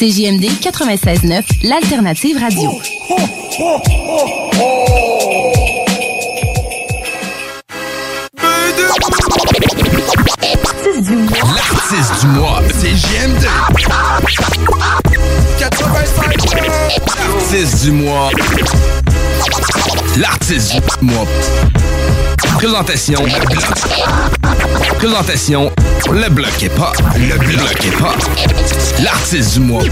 CJMD 96.9, l'alternative radio. L'artiste du mois, c'est JMD. 85 L'artiste du mois. L'artiste du mois. Présentation. Présentation, le bloc est pas. Le bloc est pas. L'artiste du mois.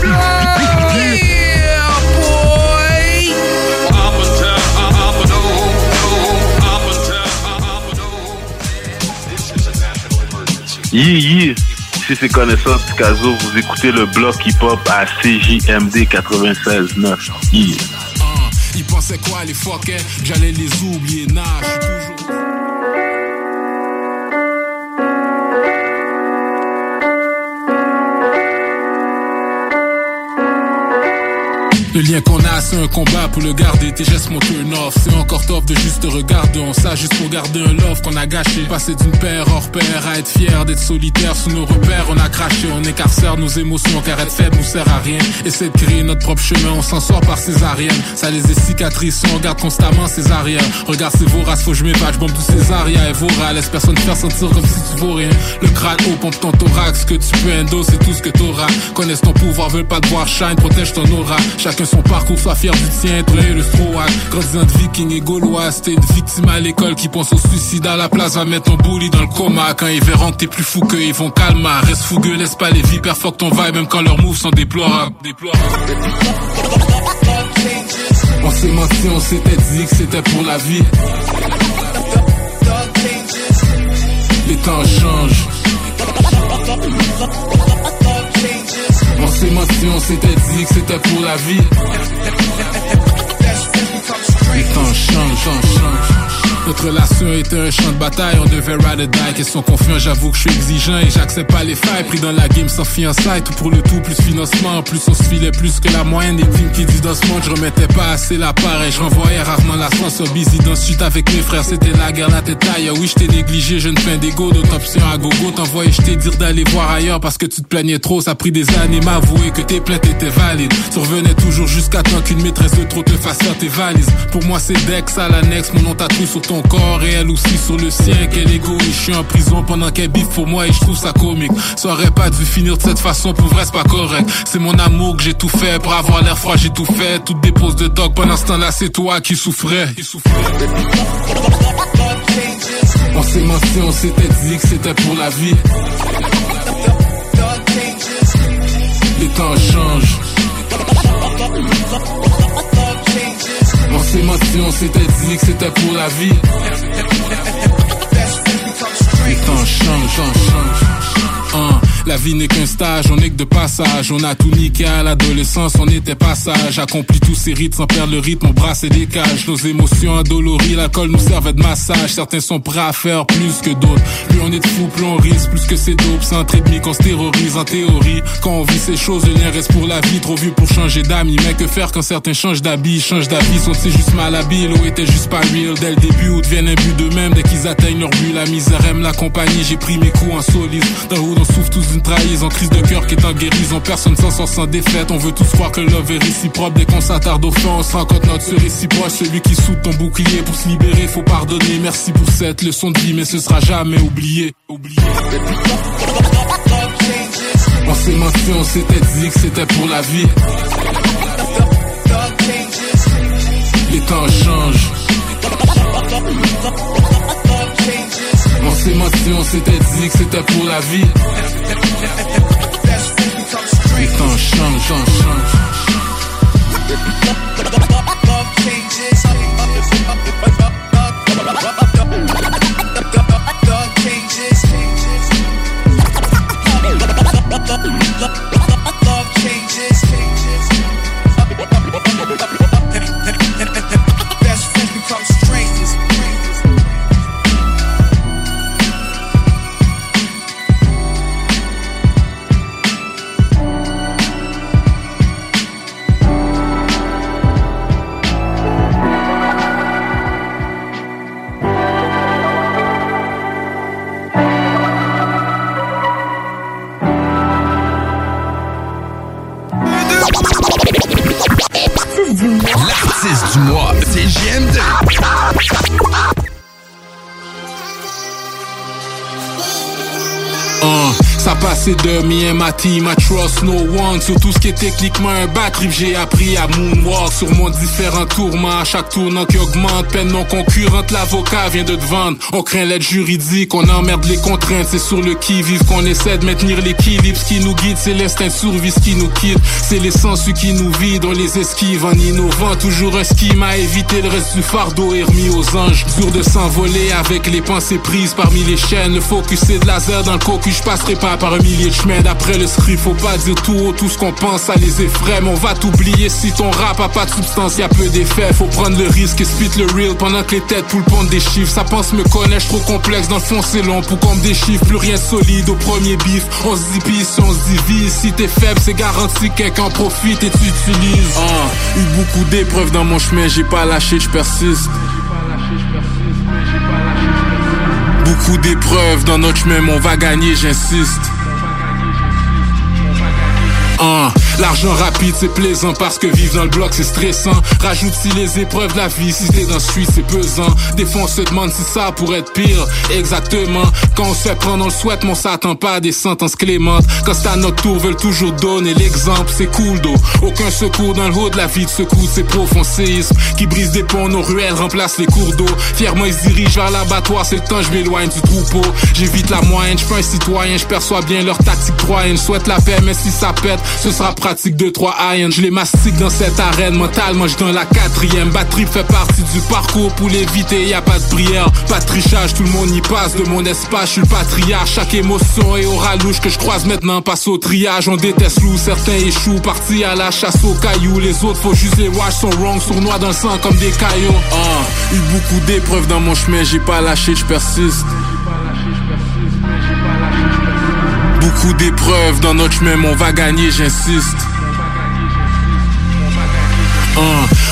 Yeah, yeah. Si c'est connaissance Picasso, vous écoutez le bloc hip-hop à CJMD 96.9. Yeah. Ils pensaient quoi les fuckers? Que J'allais les oublier, nah, je suis toujours... Le lien qu'on a, c'est un combat pour le garder. Tes gestes mon turn off. C'est encore top de juste te regarder. On ça juste pour garder un love qu'on a gâché. Passer d'une paire hors paire à être fier d'être solitaire sous nos repères. On a craché, on écarcère nos émotions car être faible nous sert à rien. Essaie de créer notre propre chemin, on s'en sort par césarienne. Ça les est cicatrices, on regarde constamment ses arrières. Regarde ces voraces, faut que je m'épate, bombe tous ces arrières et vora. Laisse personne te faire sentir comme si tu vaux rien. Le crâne haut, pompe ton thorax, que tu peux endo, c'est tout ce que t'auras. Connaissent ton pouvoir, veulent pas te voir shine, protège ton aura. Chacun son parcours, sois fier du tien, plein le strohac. Grandissant de viking et gaulois, t'es une victime à l'école qui pense au suicide à la place, va mettre ton bully dans le coma. Quand ils verront que t'es plus fou qu'eux, ils vont calmer. Reste fougueux, laisse pas les vipères fuck ton vibe, même quand leurs moves sont déplorables. On s'est menti, on s'était dit que c'était pour la vie. Les temps changent. On s'est menti, on s'était dit que c'était pour la vie. Les temps changent, changent, changent. Notre relation était un champ de bataille, on devait ride or die. Question confiant, j'avoue que je suis exigeant et j'accepte pas les failles. Pris dans la game sans fiançailles, tout pour le tout, plus financement. Plus on se filait plus que la moyenne des teams qui disent dans ce monde. Je remettais pas assez la part et je renvoyais rarement la sur busy dans le suite avec mes frères. C'était la guerre, la tête taille. Oui, je t'ai négligé, je ne fais d'égo, d'autres options à gogo. T'envoyais, je t'ai dire d'aller voir ailleurs parce que tu te plaignais trop. Ça a pris des années m'avouer que tes plaintes étaient valides. Tu revenais toujours jusqu'à temps qu'une maîtresse de trop te fasse tes valises. Pour moi, c'est Dex à l'annexe, mon nom tatoué sur ton corps et elle aussi sur le sien. Quel égoïste, je suis en prison pendant qu'elle biffe pour moi et je trouve ça comique. Ça aurait pas dû finir de cette façon, pour vrai, c'est pas correct. C'est mon amour que j'ai tout fait pour avoir l'air froid, j'ai tout fait. Toutes des poses de dog pendant ce temps-là, c'est toi qui souffrais. Qui souffrais. On s'est menti, on s'était dit que c'était pour la vie. Les temps changent. On s'est menti, on s'était dit que c'était pour la vie. Les temps changent, changent, changent. La vie n'est qu'un stage, on n'est que de passage. On a tout niqué à l'adolescence, on était passage. Accompli tous ces rites sans perdre le rythme, on brasse et décage. Nos émotions endolories, l'alcool nous servait de massage. Certains sont prêts à faire plus que d'autres. Plus on est de fou, plus on risque, plus que c'est dope. C'est entre demi qu'on se terrorise en théorie. Quand on vit ces choses, le lien reste pour la vie. Trop vieux pour changer d'amis. Mais que faire quand certains changent d'habit, changent d'avis, sont-ils juste mal habiles ou étaient juste pas real? Dès le début ou deviennent un but d'eux-mêmes dès qu'ils atteignent leur but. La misère aime la compagnie, j'ai pris mes coups en solide. Dans hood, on souffre tous une trahison, crise de cœur qui est en guérison. Personne s'en sort sans défaite. On veut tous croire que le love est réciproque. Dès qu'on s'attarde au fond, on se rend compte notre ce réciproque. Celui qui soude ton bouclier pour se libérer, faut pardonner. Merci pour cette leçon de vie, mais ce sera jamais oublié. oublié. On s'est menti, on s'était dit que c'était pour la vie. Les temps changent. On s'est menti, on s'était dit que c'était pour la vie. Les temps changent, changent, changent. de me and my team, I trust no one. Sur tout ce qui est techniquement un batterie, j'ai appris à moonwalk sur mon différent tourment. À chaque tournant qui augmente, peine non concurrente, l'avocat vient de te vendre. On craint l'aide juridique, on emmerde les contraintes, c'est sur le qui-vive qu'on essaie de maintenir l'équilibre. Ce qui nous guide, c'est l'instinct de survie, ce qui nous quitte. C'est les sens qui nous vide, on les esquive en innovant. Toujours un scheme à éviter le reste du fardeau est remis aux anges. Dur de s'envoler avec les pensées prises parmi les chaînes. Le focus c'est de laser dans le cocu, je passerai pas par un millier de chemins d'après le script. Faut pas dire tout haut tout ce qu'on pense, ça les effraie. Mais on va t'oublier si ton rap a pas de substance, y a peu d'effets. Faut prendre le risque et spit le real pendant que les têtes poulent pondent des chiffres. Ça pense me connaître trop complexe, dans le fond c'est long pour qu'on me déchiffre. Plus rien solide au premier bif. On se divise, on se divise. Si t'es faible, c'est garanti que quelqu'un profite et tu utilises. Ah, eu beaucoup d'épreuves dans mon chemin, j'ai pas lâché, je persiste. Beaucoup d'épreuves dans notre chemin, on va gagner, j'insiste. Uh, L'argent rapide c'est plaisant parce que vivre dans le bloc c'est stressant. Rajoute si les épreuves de la vie, si t'es dans suite c'est pesant. Des fois on se demande si ça pourrait être pire. Exactement. Quand on se fait prendre, on le souhaite, mais on s'attend pas à des sentences clémentes. Quand c'est à notre tour, veulent toujours donner l'exemple. C'est cool d'eau. Aucun secours dans le haut de la vie de secoue, c'est profond séisme. Qui brise des ponts, nos ruelles remplacent les cours d'eau. Fièrement ils se dirigent vers l'abattoir, c'est le temps, je m'éloigne du troupeau. J'évite la moyenne, je suis un citoyen, je perçois bien leur tactique troyenne. Souhaite la paix, mais si ça pète, ce sera pratique de 3 iron, je les mastique dans cette arène Mentalement je dans la quatrième. Batterie fait partie du parcours. Pour l'éviter y a pas de prière. Pas de trichage, tout le monde y passe. De mon espace, je suis le patriarche. Chaque émotion est au ralouche que je croise maintenant Passe au triage, on déteste loup Certains échouent, partis à la chasse aux cailloux. Les autres faut juste les watch, sont wrong Sournois dans le sang comme des cailloux. Ah, Eu beaucoup d'épreuves dans mon chemin. J'ai pas lâché, je persiste Beaucoup d'épreuves dans notre chemin, on va gagner, j'insiste.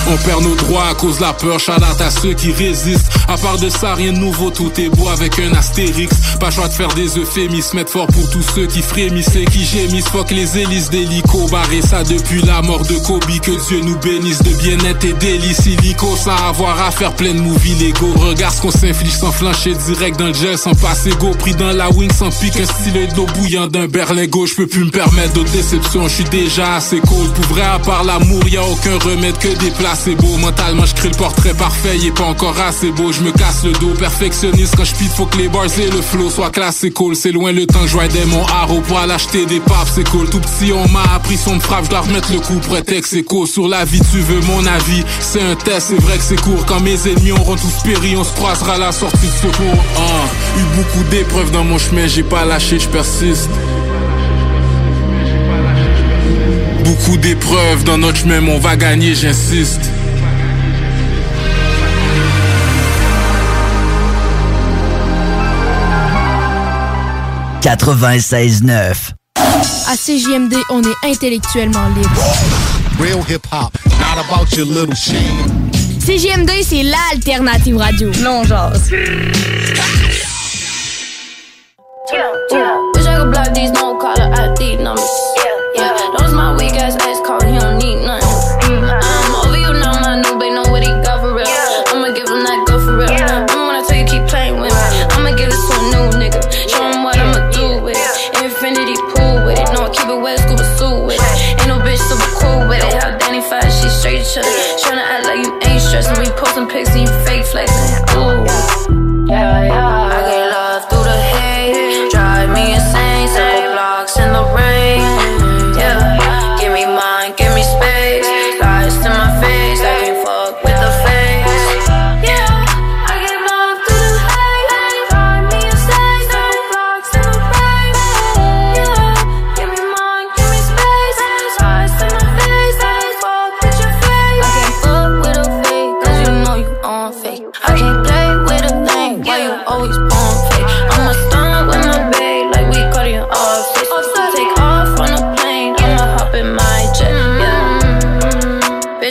On perd nos droits à cause de la peur, chalate à ceux qui résistent. À part de ça, rien de nouveau, tout est beau avec un astérix. Pas choix de faire des euphémismes, mettre fort pour tous ceux qui frémissent et qui gémissent. Fuck les hélices d'hélico, barré ça depuis la mort de Kobe. Que Dieu nous bénisse de bien-être et délices. Illico, sans avoir à faire plein de movies légaux. Regarde ce qu'on s'inflige sans flancher direct dans le gel, sans passer go. Pris dans la wing, sans pique, un stylet d'eau bouillant d'un berlingot. Je peux plus me permettre d'autres déceptions, je suis déjà assez cold. Pour vrai, à part l'amour, y a aucun remède que des c'est beau Mentalement je crée le portrait parfait. Il est pas encore assez beau. Je me casse le dos. Perfectionniste quand je Faut que les bars et le flow soient classés cool. C'est loin le temps que je mon haro Pour aller acheter des papes c'est cool. Tout petit on m'a appris son frappe Je dois remettre le coup. Pour être ex Sur la vie tu veux mon avis. C'est un test c'est vrai que c'est court. Quand mes ennemis auront tous péri On se croisera à la sortie de secours. Ah, Eu beaucoup d'épreuves dans mon chemin J'ai pas lâché je persiste Beaucoup d'épreuves dans notre chemin, on va gagner, j'insiste. « 96.9 À CJMD, on est intellectuellement libre. Real hip-hop, not about your little shit. CJMD, c'est l'alternative radio. Non, genre. Wish I could block these no collar. yeah,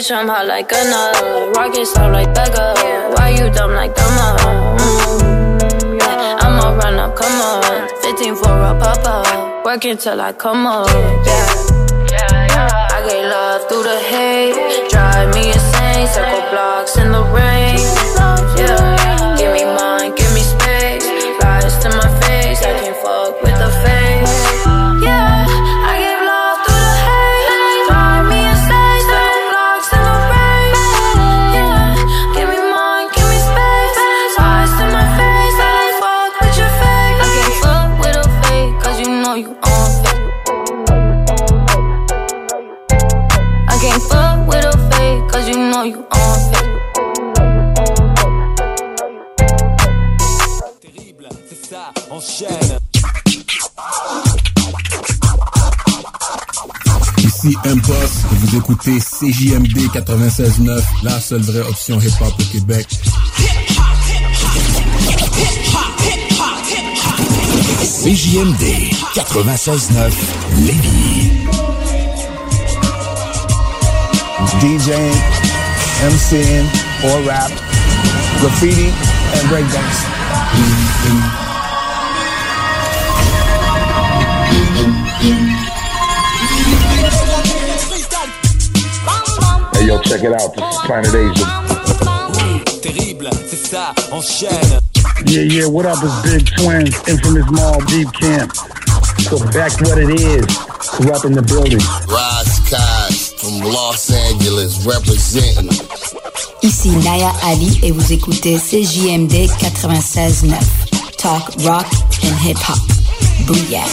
Bitch, I'm hot like a nut, rocket soft like Becca. Why you dumb like dumber? Mm, yeah. I'ma run up, come on. 15 for a pop up, till I come up, yeah. Écoutez CJMD 96.9, la seule vraie option hip-hop au Québec. CJMD 96.9 Lévis. DJing, MCing, or rap, graffiti, and breakdance. Hey, yo, check it out. This is Planet Asia. Terrible, c'est ça, enchaîne. Yeah, yeah, what up? It's Big Twins, infamous mall, deep camp. So back what it is, corrupt in the building. Rise Cos from Los Angeles representing. Ici Naya Ali et vous écoutez CJMD 96.9. Talk, rock and hip-hop. Booyah.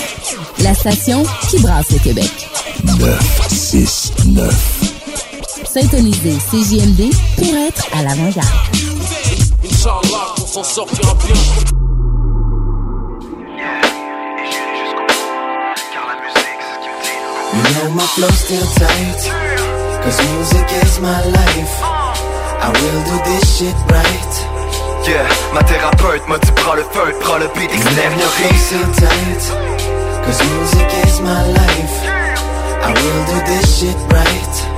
La station qui brasse le Québec. 969. Syntonisez CJMD pour être à l'avant-garde. Inch'Allah, on s'en sortira bien. You know my flow's still tight Cause music is my life. I will do this shit right. Yeah, ma thérapeute m'a dit prends le feu, prends le beat, You know my flow's extériorise still tight Cause music is my life. I will do this shit right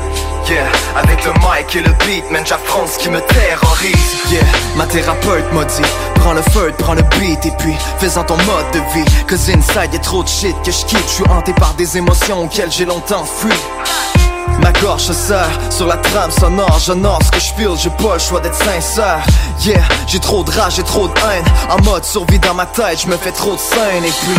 Yeah, avec le mic et le beat, man, j'affronte ce qui me terrorise. Yeah, ma thérapeute m'a dit Prends le feu, prends le beat et puis fais-en ton mode de vie. Cause inside y'a trop de shit que je quitte. Je suis hanté par des émotions auxquelles j'ai longtemps fui. Ma gorge se sur la trame sonore J'honore ce que je feel, j'ai pas le choix d'être sincère. Yeah, j'ai trop de rage, j'ai trop de haine. En mode survie dans ma tête, je me fais trop de scène Et puis,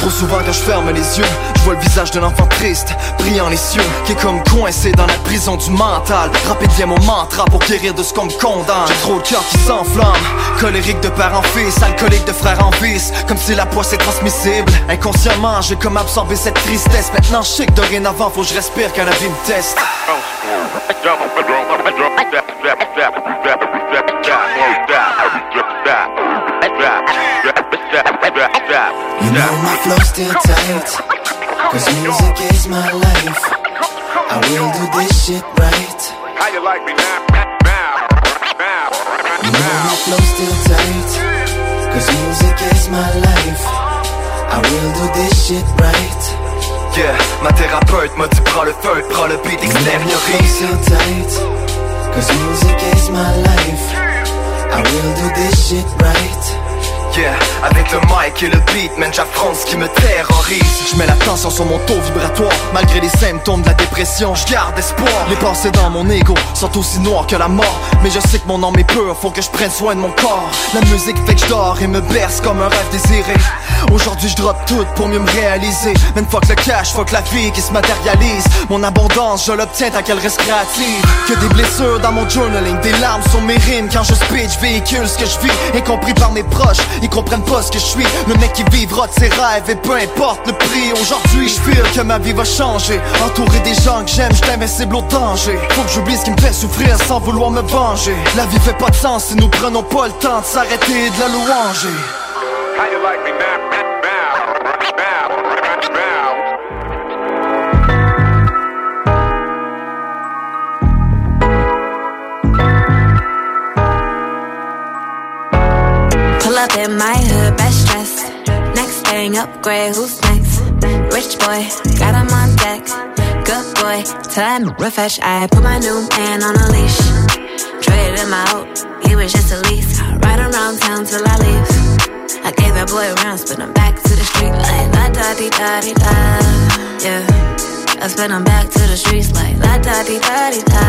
trop souvent quand je ferme les yeux Je vois le visage d'un enfant triste, priant les cieux Qui est comme coincé dans la prison du mental. Rapide devient mon mantra pour guérir de ce qu'on me condamne. J'ai trop le cœur qui s'enflamme Colérique de père en fils, alcoolique de frère en vice. Comme si la poisse est transmissible. Inconsciemment, j'ai comme absorbé cette tristesse. Maintenant je sais que dorénavant faut que je respire quand la vie me teste. You know my flow's still tight Cause music is my life. I will do this shit right. How you like me now? You know my flow's still tight. Cause music is my life. I will do this shit right. Yeah, ma thérapeute m'a dit prends le feu, prends le beat, You know my extériorise still tight. Cause music is my life. I will do this shit right Avec le mic et le beat, man, ce qui me terrorise. Je mets la tension sur mon taux vibratoire Malgré les symptômes de la dépression, je garde espoir. Les pensées dans mon ego sont aussi noires que la mort Mais je sais que mon âme est pure, faut que je prenne soin de mon corps. La musique fait que je dors et me berce comme un rêve désiré. Aujourd'hui je drop tout pour mieux me réaliser. Même fuck le cash, fuck la vie qui se matérialise. Mon abondance, je l'obtiens tant qu'elle reste créative. Que des blessures dans mon journaling, des larmes sur mes rimes. Quand je speech, véhicule ce que je vis Incompris par mes proches, ils comprennent pas ce que je suis. Le mec qui vivra de ses rêves et peu importe le prix. Aujourd'hui je feel que ma vie va changer. Entouré des gens que j'aime, je invincible au danger. Faut que j'oublie ce qui me fait souffrir sans vouloir me venger. La vie fait pas de sens si nous prenons pas le temps de s'arrêter et de la louanger up in my hood, best dressed. Next thing, upgrade, who's next? Rich boy, got him on deck. Good boy, time refresh. I put my new man on a leash. Traded him out, he was just a lease. Ride around town till I leave. I gave that boy a round, spin him back to the street like la da di da di da. Yeah, I spin him back to the streets like la da di da di da.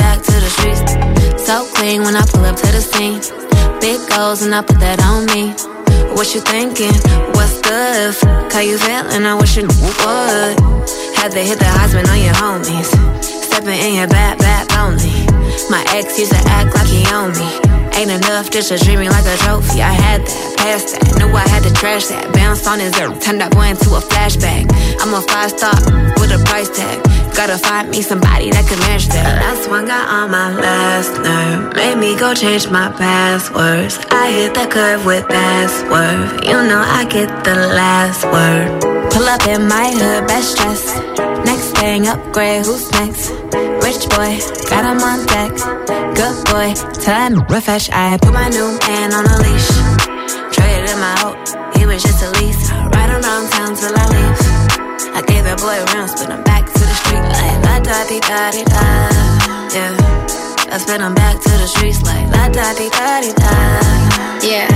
Back to the streets, so clean when I pull up to the scene. Big goals and I put that on me. What you thinking? What's good? How you feeling? I wish you would. Had to hit the Heisman on your homies. Stepping in your bad, bad lonely. My ex used to act like he owned me. Ain't enough just to treat like a trophy. I had that, passed that, knew I had to trash that. Bounced on his zero, turned that boy into a flashback. I'm a five star with a price tag. Gotta find me somebody that can match that. Last one got on my last nerve. Made me go change my passwords. I hit the curve with password. You know I get the last word. Pull up in my hood, best dressed. Thing, upgrade, who's next? Rich boy, got him on deck. Good boy, time refresh. I put my new man on a leash. Traded him out, he was just a lease. Ride around town till I leave. I gave that boy a round, spin him back to the street like la da di da di da. Yeah, I spin him back to the streets like la da di da di da. Yeah,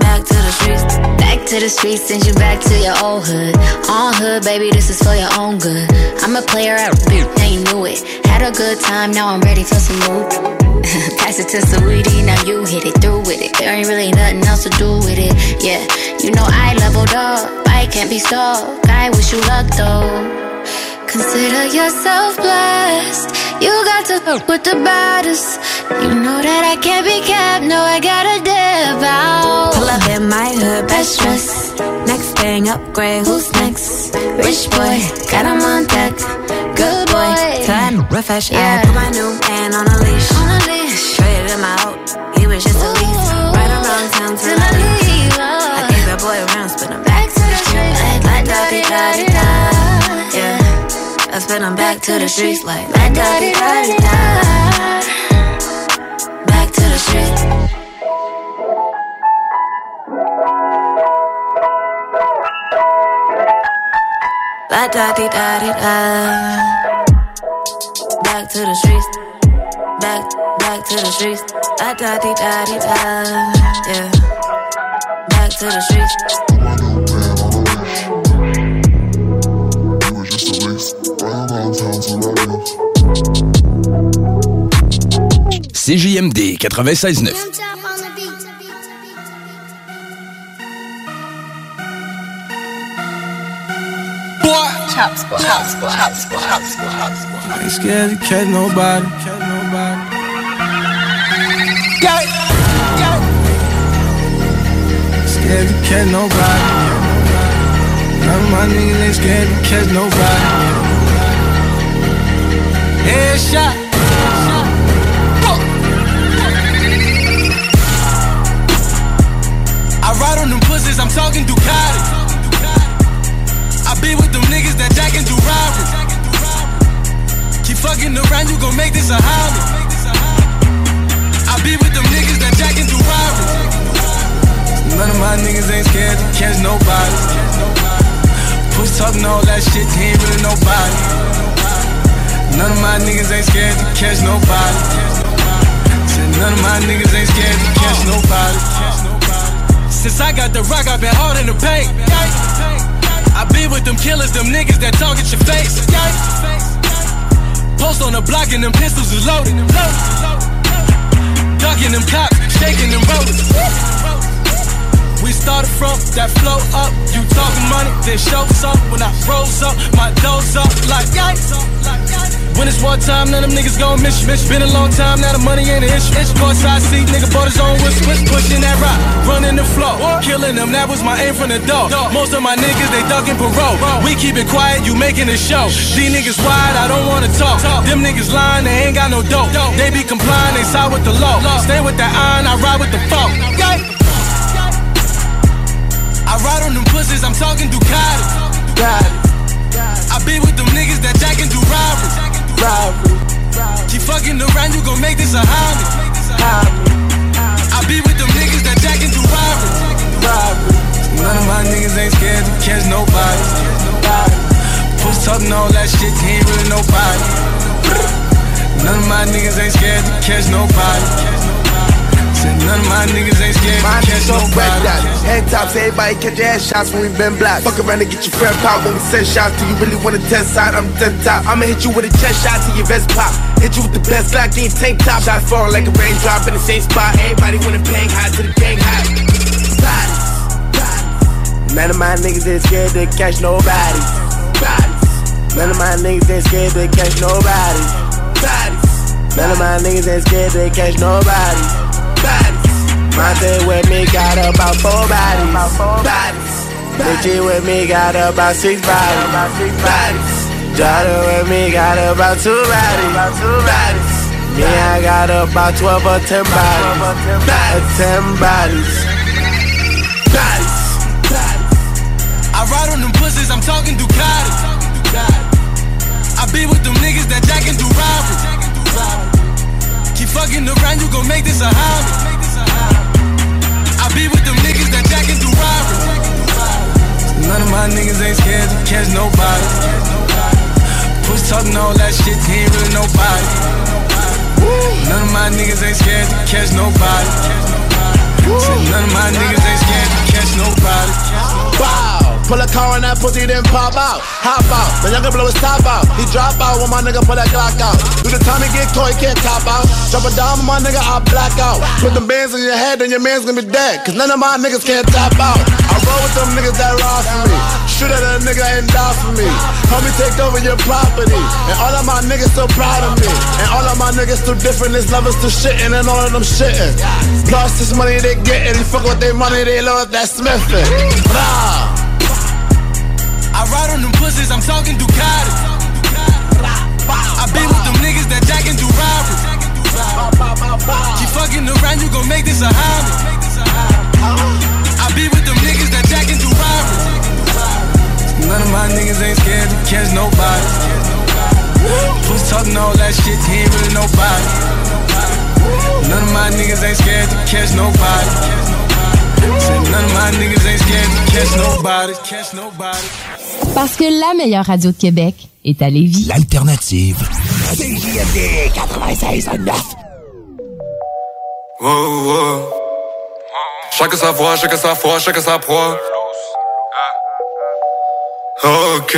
back to the streets. Back to the streets, send you back to your old hood. On hood, baby, this is for your own good. I'm a player at and you knew it. Had a good time, now I'm ready for some more. Pass it to Saweetie, now you hit it through with it. There ain't really nothing else to do with it. Yeah, you know I leveled up, I can't be stuck. I wish you luck though. Consider yourself blessed. You got to fuck with the baddest. You know that I can't be kept. No, I gotta dip out. Pull up in my hood, best dress. Next thing, upgrade. Who's next? Rich boy, got him on deck. Good boy, time refresh. I put my new man on a leash. On a leash. Traded him out. He was just a lease. Right around town till I leave. I gave that boy a round, spin him back to the street. Like di da. Yeah. I spin him back to the streets like la da di da di da. Back to the streets. La da di da di da. Back to the streets. Back, back to the streets. La da di da di da. Yeah. Back to the streets. CJMD 96.9. Chop squad, chop squad, chop squad, chop squad, chop squad. I ain't scared Scared nobody. Scared. Pussies, I'm talking Ducati. I be with them niggas that jack and do robbery. Keep fucking around, you gon' make this a hobby. I be with them niggas that jack and do robbery. None of my niggas ain't scared to catch nobody. Push talking all that shit, he ain't really nobody. None of my niggas ain't scared to catch nobody. Said none of my niggas ain't scared to catch nobody. Since I got the rock, I've been hard in the paint. I be with them killers, them niggas that talk at your face. Post on the block and them pistols is loaded. Ducking them cops, shaking them rollers. We started from that flow up. You talking money, then show some. When I rose up, my doors up like yikes. When it's war time, none of them niggas gon' miss you. Been a long time, now the money ain't an issue. It's courtside seat, nigga bought his own whisk, whisk, pushing that rock, running the floor, killing them. That was my aim from the door. Most of my niggas they ducking parole. We keep it quiet, you making a show. These niggas wide, I don't wanna talk. Them niggas lying, they ain't got no dope. They be complying, they side with the law. Stay with that iron, I ride with the fault. I ride on them pussies, I'm talking Ducati. I be with them niggas that jack and do rivalry. Keep fucking around, you gon' make this a hobby. hobby. I be with them niggas that jack into robbery. Robbery. None of my niggas ain't scared to catch nobody. Push up and all that shit, he ain't really nobody. None of my niggas ain't scared to catch nobody. None of my niggas ain't scared to catch nobody. Head tops, everybody catch ass shots when we been blocked. Fuck around and get your friend pop when we send shots. Do you really wanna test side? I'm the top. I'ma hit you with a chest shot till your vest pop. Hit you with the best Glock in tank top. Shots falling like a raindrop in the same spot. Everybody wanna bang high to the gang high. Bodies, bodies. None of my niggas ain't scared to catch nobody. Bodies. None of my niggas ain't scared to catch nobody. Bodies. None of my niggas ain't scared to catch nobody. Bodies. My thing with me got about four bodies. Bodies. Bitchy with me got about six bodies. Bodies. Daughter with me got about two bodies. Bodies. Me, I got about 12 or 10 bodies. Bodies. 10 bodies. Bodies. I ride on them pussies, I'm talking Ducati. I be with them niggas that jack and do robbery. Fucking around, you gon' make this a hobby. I be with them niggas that jack and do robbery. None of my niggas ain't scared to catch nobody. Push talking all that shit, he ain't really nobody. None of my niggas ain't scared to catch nobody. None of my niggas ain't scared to catch nobody. Wow. Pull a car on that pussy, then pop out. Hop out. The younger blow his top out. He drop out when my nigga pull that Glock out. Do the time he get he can't top out. Drop a dime on my nigga, I black out. Put them bands in your head, then your man's gonna be dead. Cause none of my niggas can't top out. I roll with them niggas that ride for me. Shoot at a nigga and die for me. Homie, take over your property. And all of my niggas so proud of me. And all of my niggas too different. This lovers too shitting and all of them shitting. Plus this money they getting. Fuck with their money, they love that Smithing. Blah. I ride on them pussies, I'm talking Ducati. I be with them niggas that jack and do robbery. Keep fucking around, you gon' make this a hobby. I be with them niggas that jack and do robbery. None of my niggas ain't scared to catch nobody. Who's talking all that shit, he ain't really nobody. None of my niggas ain't scared to catch nobody. Said none of my niggas ain't scared to catch nobody. Catch nobody. Parce que la meilleure radio de Québec est à Lévis. L'alternative. CJMD 96.9. Oh, oh. Chacun sa voix, chacun sa foi, chacun sa proie. Ok.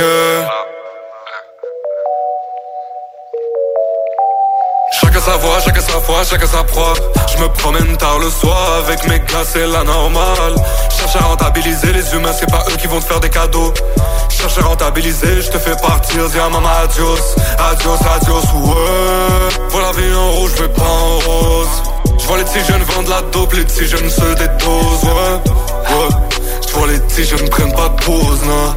Sa voix, chacun sa foi, chacun sa proie. Je me promène tard le soir avec mes gars, c'est la normale. Cherche à rentabiliser les humains, c'est pas eux qui vont te faire des cadeaux. Cherche à rentabiliser, je te fais partir, dis à maman adios, adios, adios, ouais. Vois la vie en rouge, mais pas en rose. Je vois les petits jeunes vendre la dope, les petits jeunes se dédosent, ouais, ouais. Je vois les petits jeunes prennent pas de pause, non,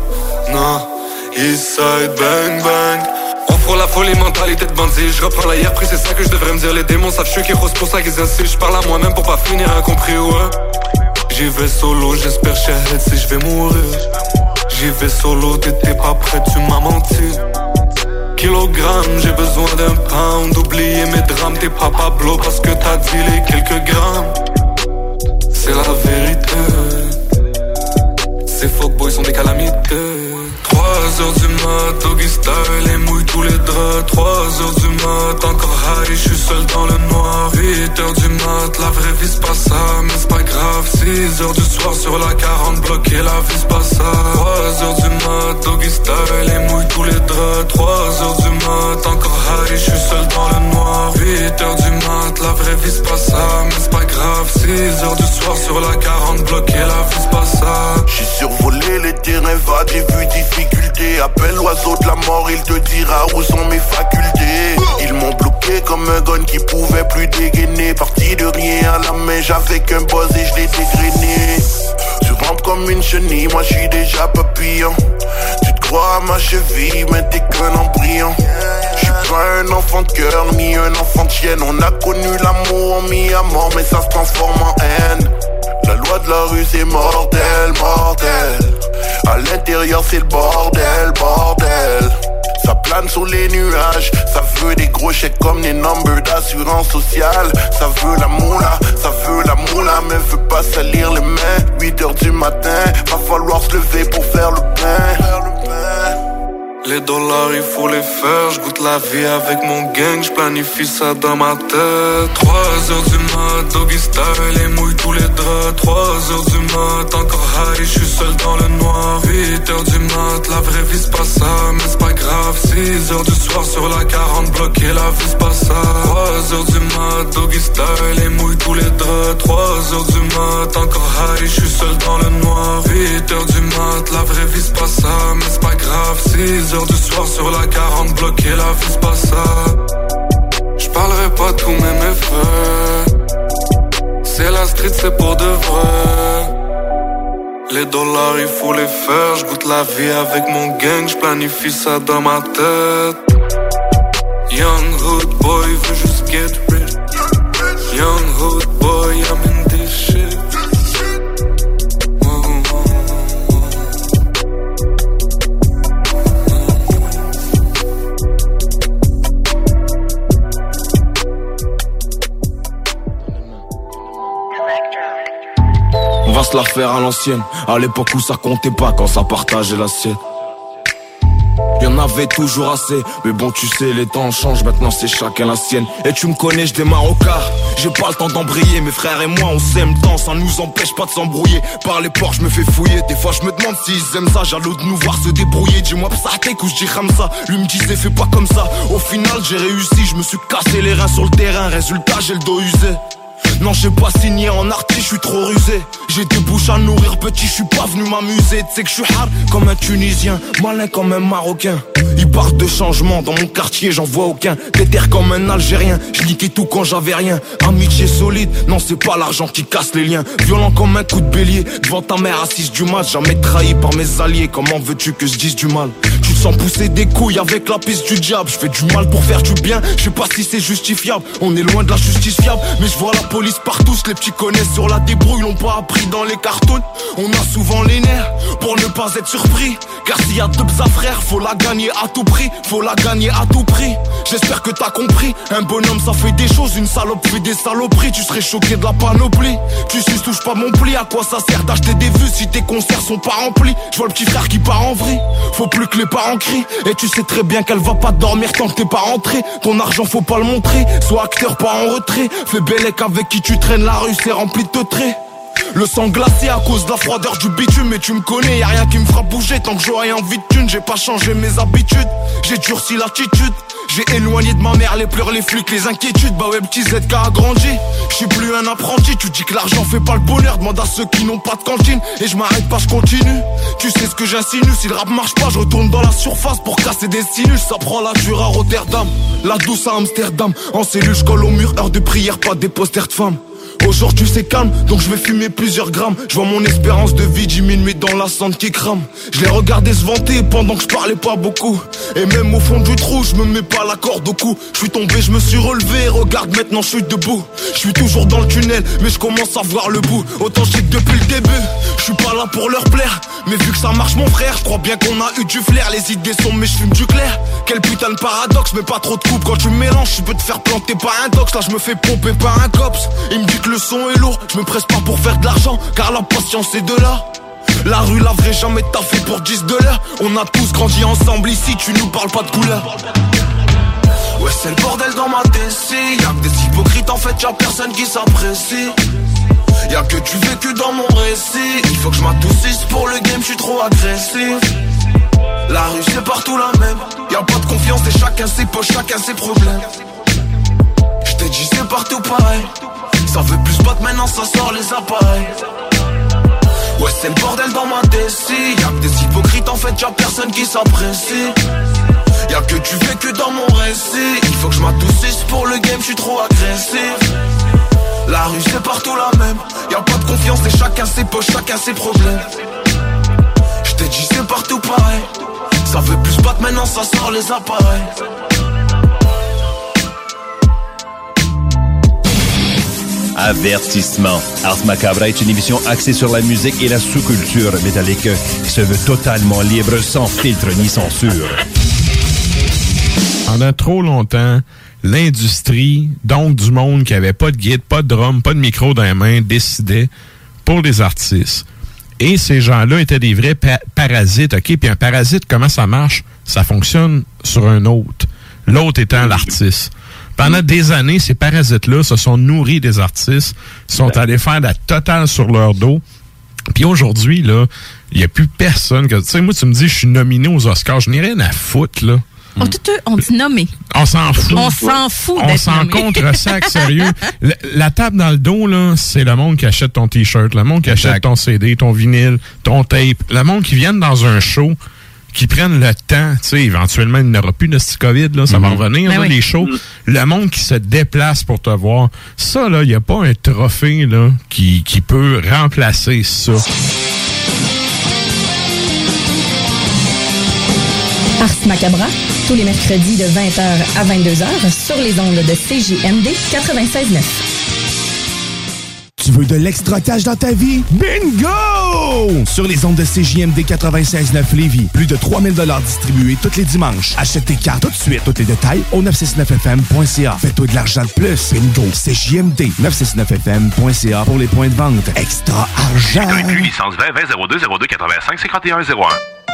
non. Eastside bang bang. Frôle la folie, mentalité de bandit. Je reprends la hier pris, c'est ça que je devrais me dire. Les démons savent je qui rose pour ça qu'ils insistent. Je parle à moi-même pour pas finir incompris, ouais. J'y vais solo, j'espère shahid si je vais mourir. J'y vais solo, t'étais pas prêt, tu m'as menti. Kilogramme, j'ai besoin d'un pound. Oublier mes drames, t'es pas Pablo parce que t'as dit les quelques grammes. C'est la vérité. Ces fuckboys sont des calamités. 3 heures du mat, doggy style et mouille tous les draps. 3 heures du mat, encore high, je suis seul dans le noir. 8 heures du mat, la vraie vie c'est pas ça, mais c'est pas grave. 6 heures du soir sur la 40 bloqué, la vie c'est pas ça 3 heures du mat, doggy style et mouille tous les draps. 3 heures du mat, encore high, je suis seul dans le noir. 8 heures du mat, la vraie vie c'est pas ça, mais c'est pas grave. 6 heures du soir sur la 40 bloqué, la vie c'est pas ça J'ai survolé les terrains vagues, j'ai vu difficulté. Appelle l'oiseau de la mort, il te dira où sont mes facultés. Ils m'ont bloqué comme un gun qui pouvait plus dégainer. Parti de rien à la main, j'avais qu'un buzz et je l'ai dégrené Tu rampes comme une chenille, moi je suis déjà papillon. Tu te crois à ma cheville, mais t'es qu'un embryon. Je suis pas un enfant de cœur, ni un enfant de chienne. On a connu l'amour, mis à mort, mais ça se transforme en haine la loi de la rue c'est mortel, mortel À l'intérieur c'est le bordel, bordel ça plane sous les nuages, ça veut des gros chèques comme des numbers d'assurance sociale. Ça veut la moula, ça veut la moula, mais veut pas salir les mains. 8 heures du matin, va falloir se lever pour faire le pain. Les dollars, il faut les faire. Je goûte la vie avec mon gang, je planifie ça dans ma tête. 3 heures du mat, doggy style, et mouille tous les draps. 3 heures du mat, encore high, je suis seul dans le noir. 8 heures du mat, la vraie vie c'est pas ça, mais c'est pas grave. 6 heures du soir sur la 40 bloqué, la vie c'est pas ça. 3 heures du mat, doggy style, et mouille tous les draps. 3 heures du mat, encore high, je suis seul dans le noir. 8 heures du mat, la vraie vie c'est pas ça, mais c'est pas grave. 6 heures du soir sur la 40 bloqué, la vie c'est pas ça. J'parlerai pas de tous mes méfaits. C'est la street, c'est pour de vrai. Les dollars, il faut les faire. J'goûte la vie avec mon gang, j'planifie ça dans ma tête. Young hood boy veut juste get rich. Young hood boy, I'm in se la faire à l'ancienne, à l'époque où ça comptait pas quand ça partageait l'assiette. Y'en avait toujours assez, mais bon tu sais les temps changent, maintenant c'est chacun la sienne. Et tu me connais, je démarre au quart, j'ai pas le temps d'embrayer, mes frères et moi on s'aime tant, ça nous empêche pas de s'embrouiller. Par les portes je me fais fouiller, des fois je me demande s'ils aiment ça, jaloux de nous voir se débrouiller. Dis-moi psatek ou je dis ça, lui me disait fais pas comme ça. Au final j'ai réussi, je me suis cassé les reins sur le terrain, résultat j'ai le dos usé. Non, j'ai pas signé en artiste, je suis trop rusé. J'ai des bouches à nourrir, petit, je suis pas venu m'amuser. Tu sais que je suis hard comme un Tunisien, malin comme un Marocain. Ils partent de changement, dans mon quartier, j'en vois aucun. Déter comme un Algérien, je tout quand j'avais rien. Amitié solide, non, c'est pas l'argent qui casse les liens. Violent comme un coup de bélier, devant ta mère assise du match. Jamais trahi par mes alliés, comment veux-tu que je dise du mal? Tu te sens pousser des couilles avec la piste du diable. Je fais du mal pour faire du bien, je sais pas si c'est justifiable. On est loin de la justice fiable, mais je vois la police partout, les petits connaissent sur la débrouille, l'ont pas appris dans les cartons. On a souvent les nerfs pour ne pas être surpris. Car s'il y a deux à frère, faut la gagner à tout prix, faut la gagner à tout prix. J'espère que t'as compris. Un bonhomme ça fait des choses, une salope fait des saloperies. Tu serais choqué de la panoplie. Tu sais, touche pas mon pli, à quoi ça sert d'acheter des vues si tes concerts sont pas remplis? Je vois le petit frère qui part en vrille. Faut plus que les parents crient. Et tu sais très bien qu'elle va pas dormir tant que t'es pas rentré. Ton argent faut pas le montrer. Sois acteur pas en retrait. Fais bellec avec qui tu traînes la rue, c'est rempli de traits. Le sang glacé à cause de la froideur du bitume. Mais tu me connais, y a rien qui me fera bouger. Tant que j'aurai envie de thune, j'ai pas changé mes habitudes. J'ai durci l'attitude j'ai éloigné de ma mère les pleurs, les flics, les inquiétudes. Bah ouais petit ZK a grandi. Plus un apprenti. Tu dis que l'argent fait pas le bonheur. Demande à ceux qui n'ont pas de cantine. Et je m'arrête pas, je continue. Tu sais ce que j'insinue. Si le rap marche pas, je retourne dans la surface Pour casser des sinus. Ça prend la dure à Rotterdam. La douce à Amsterdam. En cellule, je colle au mur, heure de prière Pas des posters de femmes Aujourd'hui c'est calme, donc je vais fumer plusieurs grammes. Je vois mon espérance de vie diminuer dans la cendre qui crame. Je les regardais se vanter pendant que je parlais pas beaucoup. Et même au fond du trou, je me mets pas la corde au cou. Je suis tombé, je me suis relevé, regarde maintenant je suis debout. Je suis toujours dans le tunnel, mais je commence à voir le bout. Autant je depuis le début, je suis pas là pour leur plaire. Mais vu que ça marche mon frère, je crois bien qu'on a eu du flair. Les idées sont mais je fume du clair. Quel putain de paradoxe, mais pas trop de coupe quand tu mélanges. Je peux te faire planter par un dox, là je me fais pomper par un cops. Il me dit que le son est lourd, je me presse pas pour faire de l'argent, car la patience est de là. La rue la vraie jamais taffé pour 10 dollars. On a tous grandi ensemble ici, tu nous parles pas de couleur. Ouais, c'est le bordel dans ma DC. Y'a que des hypocrites, en fait, y'a personne qui s'apprécie. Y'a que du vécu dans mon récit. Il faut que je m'adoucisse pour le game, je suis trop agressif. La rue, c'est partout la même. Y'a pas de confiance et chacun ses poches, chacun ses problèmes. J't'ai dit, c'est partout pareil. Ça veut plus battre maintenant, ça sort les appareils. Ouais, c'est le bordel dans ma DC. Y'a que des hypocrites, en fait, y'a personne qui s'apprécie. Y'a que du vécu dans mon récit. Il faut que je m'adoucisse pour le game, je suis trop agressif. La rue, c'est partout la même. Y'a pas de confiance et chacun ses poches, chacun ses problèmes. J't'ai dit, c'est partout pareil. Ça veut plus battre maintenant, ça sort les appareils. Avertissement. Ars Macabra est une émission axée sur la musique et la sous-culture métallique qui se veut totalement libre, sans filtre ni censure. Pendant trop longtemps, l'industrie, donc du monde qui avait pas de guide, pas de drum, pas de micro dans les mains, décidait pour les artistes. Et ces gens-là étaient des vrais pa- parasites, OK? Puis un parasite, comment ça marche? ça fonctionne sur un autre. L'autre étant l'artiste. Pendant des années, ces parasites-là se sont nourris des artistes, sont allés faire la totale sur leur dos. Puis aujourd'hui, là, il n'y a plus personne que. Tu sais, moi, tu me dis, je suis nominé aux Oscars. Je n'ai rien à foutre, là. On, tout, on dit nommé. On s'en fout. On s'en fout On s'en contre sac, sérieux. La, la table dans le dos, là, c'est le monde qui achète ton T-shirt, le monde qui achète ton CD, ton vinyle, ton tape, le monde qui viennent dans un show, qui prennent le temps, tu sais, éventuellement, il n'y aura plus de ce COVID, là, ça va Mhm. revenir, Ben là, oui. les shows. Le monde qui se déplace pour te voir, ça, là, il n'y a pas un trophée, là, qui, qui peut remplacer ça. Ars Macabra, tous les mercredis de 20h à 22h sur les ondes de CJMD 96.9. Tu veux de l'extra cash dans ta vie? Bingo! Sur les ondes de CJMD 96.9 Lévis, plus de 3000 distribués tous les dimanches. Achète tes cartes tout de suite. Tous les détails au 969fm.ca. Fais-toi de l'argent de plus. Bingo! CJMD 969fm.ca pour les points de vente. Extra argent! licence 20 20 02 02 85 51 01.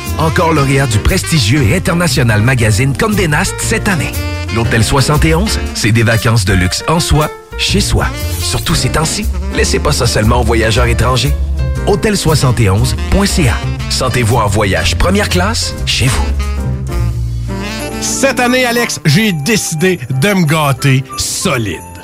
Encore lauréat du prestigieux et international magazine Condé Nast cette année. L'Hôtel 71, c'est des vacances de luxe en soi, chez soi. Surtout ces temps-ci, laissez pas ça seulement aux voyageurs étrangers. Hôtel71.ca. Sentez-vous en voyage première classe chez vous. Cette année, Alex, j'ai décidé de me gâter solide.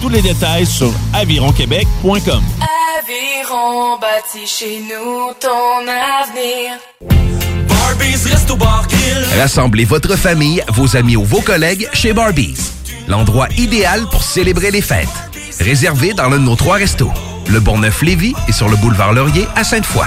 Tous les détails sur avironquebec.com. Aviron bâti chez nous ton avenir. Rassemblez votre famille, vos amis ou vos collègues chez Barbies. L'endroit idéal pour célébrer les fêtes. Réservé dans l'un de nos trois restos. Le Bourgneuf-Lévis et sur le boulevard Laurier à Sainte-Foy.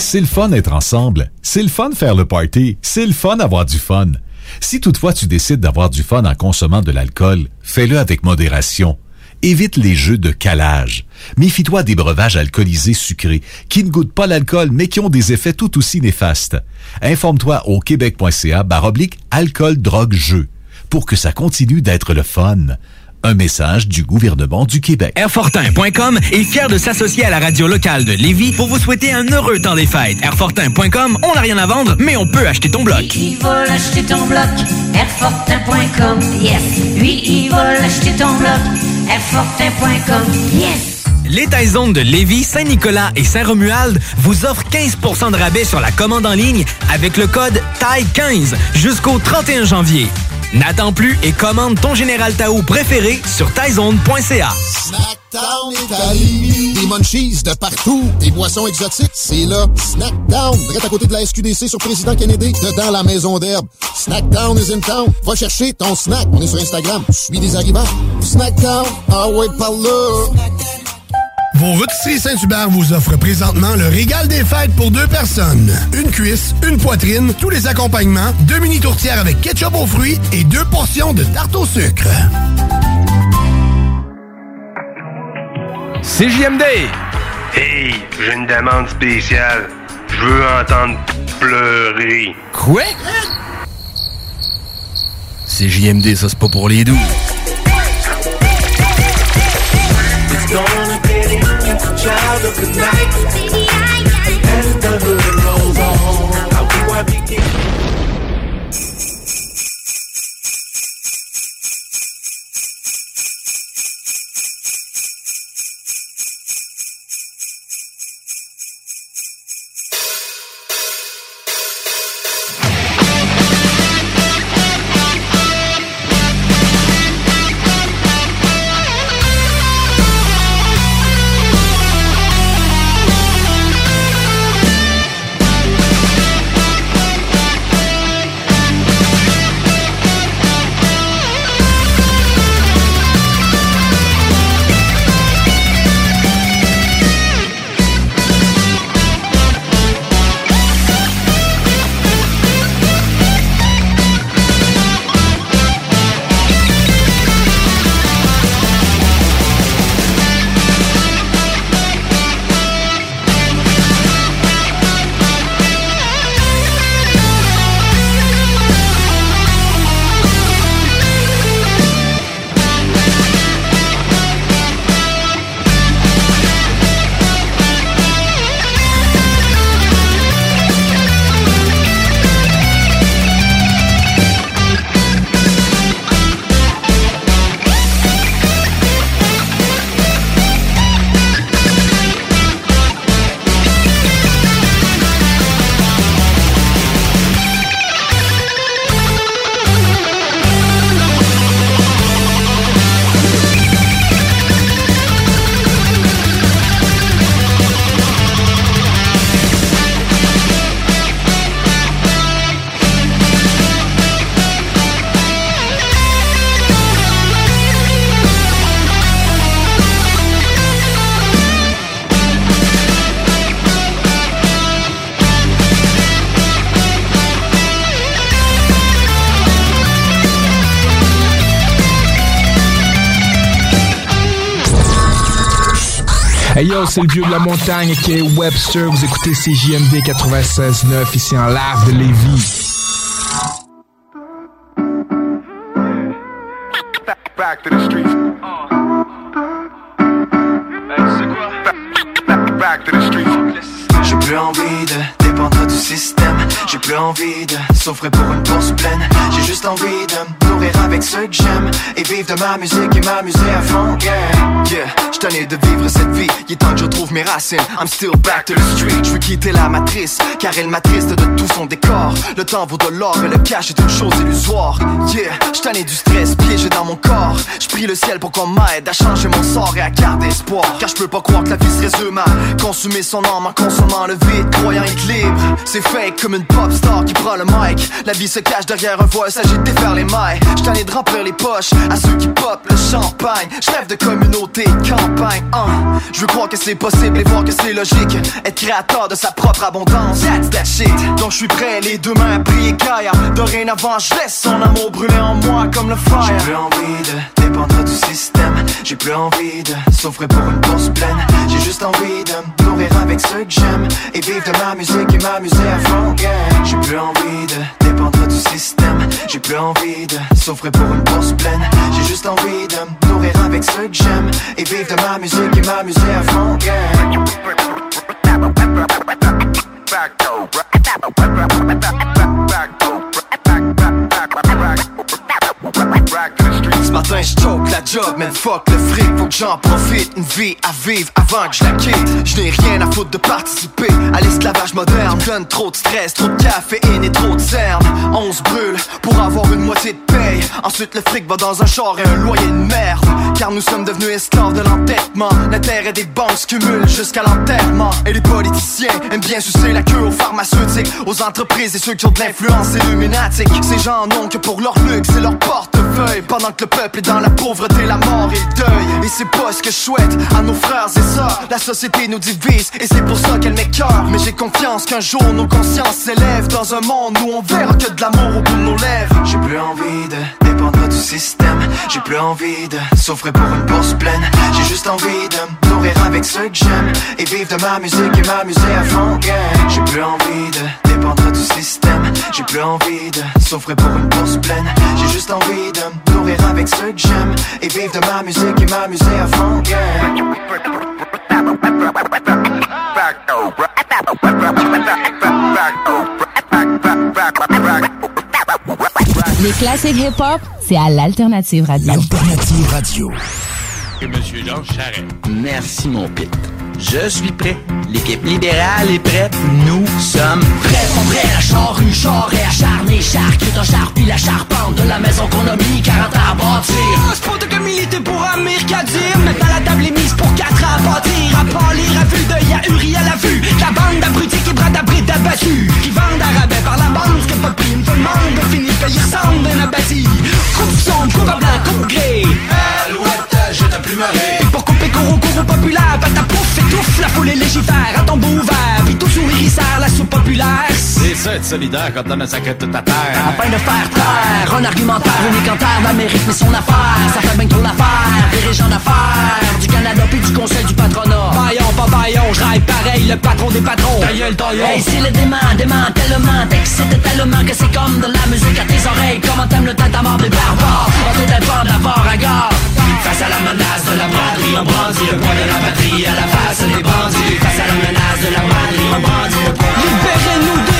C'est le fun être ensemble. C'est le fun faire le party. C'est le fun avoir du fun. Si toutefois tu décides d'avoir du fun en consommant de l'alcool, fais-le avec modération. Évite les jeux de calage. Méfie-toi des breuvages alcoolisés sucrés qui ne goûtent pas l'alcool mais qui ont des effets tout aussi néfastes. Informe-toi au québec.ca baroblique alcool drogue jeu pour que ça continue d'être le fun. Un message du gouvernement du Québec. Airfortin.com est fier de s'associer à la radio locale de Lévis pour vous souhaiter un heureux temps des fêtes. Airfortin.com, on n'a rien à vendre, mais on peut acheter ton bloc. Il va l'acheter ton bloc, Airfortin.com, yes. Lui, il va l'acheter ton bloc, Airfortin.com, yes. Les Taizones de Lévis, Saint-Nicolas et Saint-Romuald vous offrent 15% de rabais sur la commande en ligne avec le code TAI15 jusqu'au 31 janvier. N'attends plus et commande ton Général Tao préféré sur taizone.ca. Snackdown Italie. Des munchies de partout. Des boissons exotiques. C'est là. Snackdown. Direct à côté de la SQDC sur Président Kennedy. Dedans la maison d'herbe. Snackdown is in town. Va chercher ton snack. On est sur Instagram. Je suis des arrivants. Snackdown. Ah ouais, par là. Vos rôtisseries Saint-Hubert vous offrent présentement le régal des fêtes pour deux personnes. Une cuisse, une poitrine, tous les accompagnements, deux mini tourtières avec ketchup aux fruits et deux portions de tarte au sucre. CJMD! Hey, j'ai une demande spéciale. Je veux entendre pleurer. Quoi? CJMD, ça c'est pas pour les doux. Your child of the night. As Hey yo, c'est le vieux de la montagne qui est Webster. Vous écoutez CJMD 96.9 ici en live de Lévis. Back to the streets. Back to the streets. J'ai plus envie de dépendre du système. J'ai plus envie de souffrir pour une course pleine. J'ai juste envie de me nourrir avec ceux que j'aime. Et vivre de ma musique et m'amuser à fond. Yeah, de vivre cette vie. Je mes racines. I'm still back to the street. Je veux quitter la matrice. Car elle m'attriste de tout son décor. Le temps vaut de l'or et le cash est une chose illusoire. Yeah, tanné du stress piégé dans mon corps. J'prie le ciel pour qu'on m'aide à changer mon sort et à garder espoir. Car je peux pas croire que la vie se résume à consumer son âme en consommant le vide, croyant être libre. C'est fake comme une pop star qui prend le mic. La vie se cache derrière un voile, s'agit de défaire les mailles. Ai de remplir les poches à ceux qui pop le champagne. J'rêve de communauté, campagne. Hein. Je veux croire que c'est possible et voir que c'est logique. Être créateur de sa propre abondance. That's that shit. Donc je suis prêt, les deux mains à prier Gaïa. Dorénavant, je laisse son amour brûler en moi comme le fire. J'ai plus envie de dépendre du système. J'ai plus envie de souffrir pour une course pleine. J'ai juste envie de me nourrir avec ceux que j'aime. Et vivre de ma musique et m'amuser à fond. J'ai plus envie de dépendre système. J'ai plus envie de souffrir pour une course pleine. J'ai juste envie de me nourrir avec ceux que j'aime. Et vivre de ma musique et m'amuser à fond. Yeah. Matin je choke la job, man fuck le fric Faut que j'en profite, une vie à vivre avant que je la quitte. Je n'ai rien à foutre de participer à l'esclavage moderne. Donne trop de stress, trop de caféine et trop de cernes On se brûle pour avoir une moitié de paye. Ensuite le fric va dans un char et un loyer de merde. Car nous sommes devenus esclaves de l'entêtement. L'intérêt des banques se jusqu'à l'enterrement. Et les politiciens aiment bien sucer la queue aux pharmaceutiques Aux entreprises et ceux qui ont de l'influence illuminatique. Ces gens n'ont que pour leur luxe et leur portefeuille. Pendant que le peuple est dans la pauvreté, la mort et le deuil. Et c'est pas ce que je souhaite à nos frères et sœurs. La société nous divise et c'est pour ça qu'elle m'écœure. Mais j'ai confiance qu'un jour nos consciences s'élèvent dans un monde où on verra que de l'amour au bout de nos lèvres. J'ai plus envie de dépendre du système. J'ai plus envie de souffrir pour une bourse pleine. J'ai juste envie de nourrir avec ceux que j'aime et vivre de ma musique et m'amuser à fond. J'ai plus envie de du système. J'ai plus envie de souffrir pour une bourse pleine. J'ai juste envie de me nourrir avec ceux que j'aime et vivre de ma musique et m'amuser à fond. Les classiques hip-hop, c'est à l'Alternative Radio. Alternative Radio. Et Monsieur Georges Charret. Merci, mon pit. Je suis prêt. L'équipe libérale est prête. Nous sommes Prêt, mon prêt, la charrue, charret, acharné, charcute, en charpie, la charpente de la maison qu'on a mis 40 ans à bâtir. C'est pas de comme il était pour Amir Kadir. Maintenant la table est mise pour 4 ans à bâtir. À pâlir à vue d'œil, à Uri à la vue. La bande d'abrutis qui brade abrite abattus. Qui vendent à rabais par la bande, ce que pas prime. Tout le monde finit payer ressemble d'un abattu. Coupe sombre, coupe à blanc, coupe gris. Alouette, je t'ai plus marré. Et pour couper courroux, courroux populaire, pata pouf, étouffe, la foule est légifère, à tombeau ouvert, puis tout sourire, il sert la soupe populaire. C'est ça être solidaire quand on a sacré toute ta terre. Afin de faire taire, un argumentaire unique en terre, l'Amérique mais son affaire, ça fait bien trop l'affaire, dirigeant d'affaires, du Canada puis du conseil du patronat. Baillon, pas baillon, je rêve pareil, le patron des patrons. Ta gueule, ta gueule. Hey, c'est le dément, dément tellement, t'excites tellement que c'est comme de la musique à tes oreilles, comment t'aimes le temps mort des barbares, on t'était pas d'abord à gare. Face à la menace de la braderie, on brandit le poids de la batterie à la face des bandits. Face à la menace de la braderie, on brandit le poids. Libérez-nous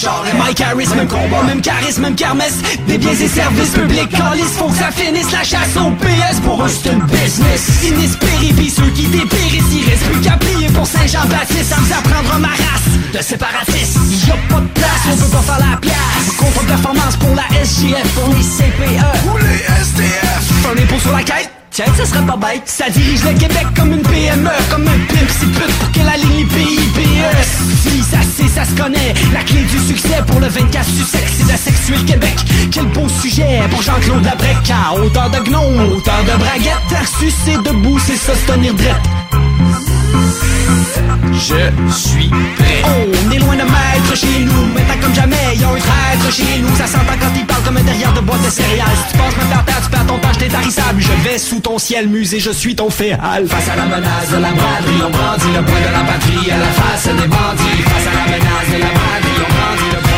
j'en charge. Mike Harris, même combat, même charisme, même kermesse. Des biens et services publics, calice, faut que ça finisse. La chasse au PS, pour eux c'est une business. Inespéré, pis ceux qui dépérissent, il reste plus qu'à plier pour Saint-Jean-Baptiste. Ça me faire prendre ma race de séparatistes. Y a pas de place, on peut pas faire la pièce. Contre-performance pour la SGF, pour les CPE. Ou les SDF. Un impôt sur la quête. Tiens, ça serait pas bête. Ça dirige le Québec comme une PME, comme un pimp si pute pour que la ligne PIPS. Si ça c'est, ça se connaît. La clé du succès pour le 24 Sussex, c'est d'asexuer le Québec. Quel beau sujet pour Jean-Claude Labrec. À hauteur de gnome, hauteur de braguette. C'est debout, c'est ça, se tenir drette. Je suis prêt. On est loin de maître chez nous, maintenant comme jamais, y'a un traître chez nous. Ça s'entend quand il parle comme un derrière de boîte de céréales. Si tu penses me faire taire, tu perds ton temps, j'étais tarissable. Je vais sous ton ciel musée, je suis ton féal. Face à la menace de la braderie, on brandit le poing de la patrie à la face des bandits. Face à la menace de la braderie, on brandit le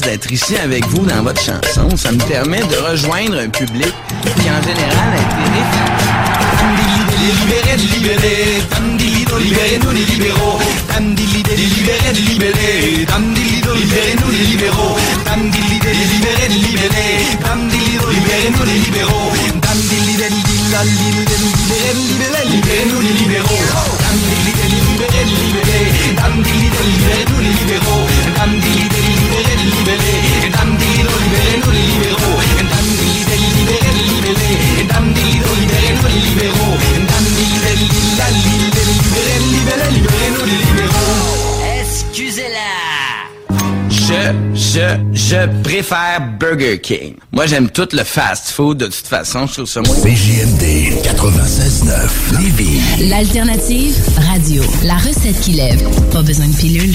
d'être ici avec vous dans votre chanson. Ça me permet de rejoindre un public qui, en général, a été libéraux. Je, je, je préfère Burger King. Moi, j'aime tout le fast-food. De toute façon, je trouve ça moins... 96.9 Lévis. L'alternative, radio. La recette qui lève. Pas besoin de pilule.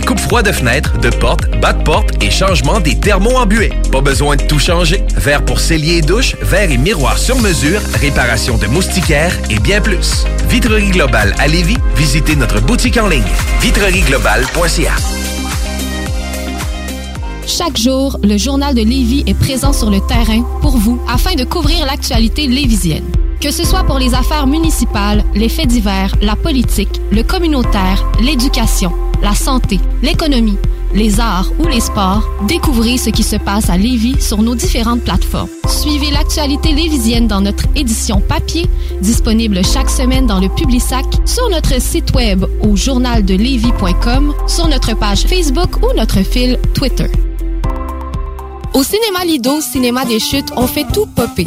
coupes froides de fenêtres, de portes, bas de porte et changement des thermos embués. Pas besoin de tout changer. Verre pour cellier et douche, verre et miroir sur mesure, réparation de moustiquaires et bien plus. Vitrerie Globale à Lévis, visitez notre boutique en ligne vitrerieglobale.ca. Chaque jour, le journal de Lévis est présent sur le terrain pour vous afin de couvrir l'actualité lévisienne. Que ce soit pour les affaires municipales, les faits divers, la politique, le communautaire, l'éducation, la santé, l'économie, les arts ou les sports, découvrez ce qui se passe à Lévis sur nos différentes plateformes. Suivez l'actualité lévisienne dans notre édition papier, disponible chaque semaine dans le Publisac, sur notre site web au journaldelevis.com, sur notre page Facebook ou notre fil Twitter. Au cinéma Lido, cinéma des chutes, on fait tout popper.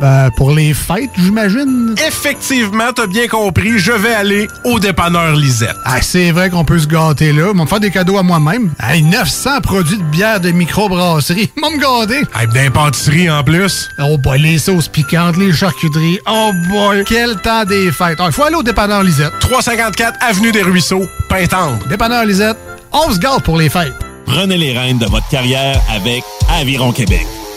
Ben, pour les fêtes, j'imagine. Effectivement, t'as bien compris, je vais aller au dépanneur Lisette. Ah, c'est vrai qu'on peut se gâter là. M'en faire des cadeaux à moi-même. Hey, 900 produits de bière de microbrasserie. M'en me gâter. Hey, d'impantisserie en plus. Oh boy, les sauces piquantes, les charcuteries. Oh boy, quel temps des fêtes. Il faut aller au dépanneur Lisette. 354 Avenue des Ruisseaux, Pintendre. Dépanneur Lisette, on se gâte pour les fêtes. Prenez les rênes de votre carrière avec Aviron Québec.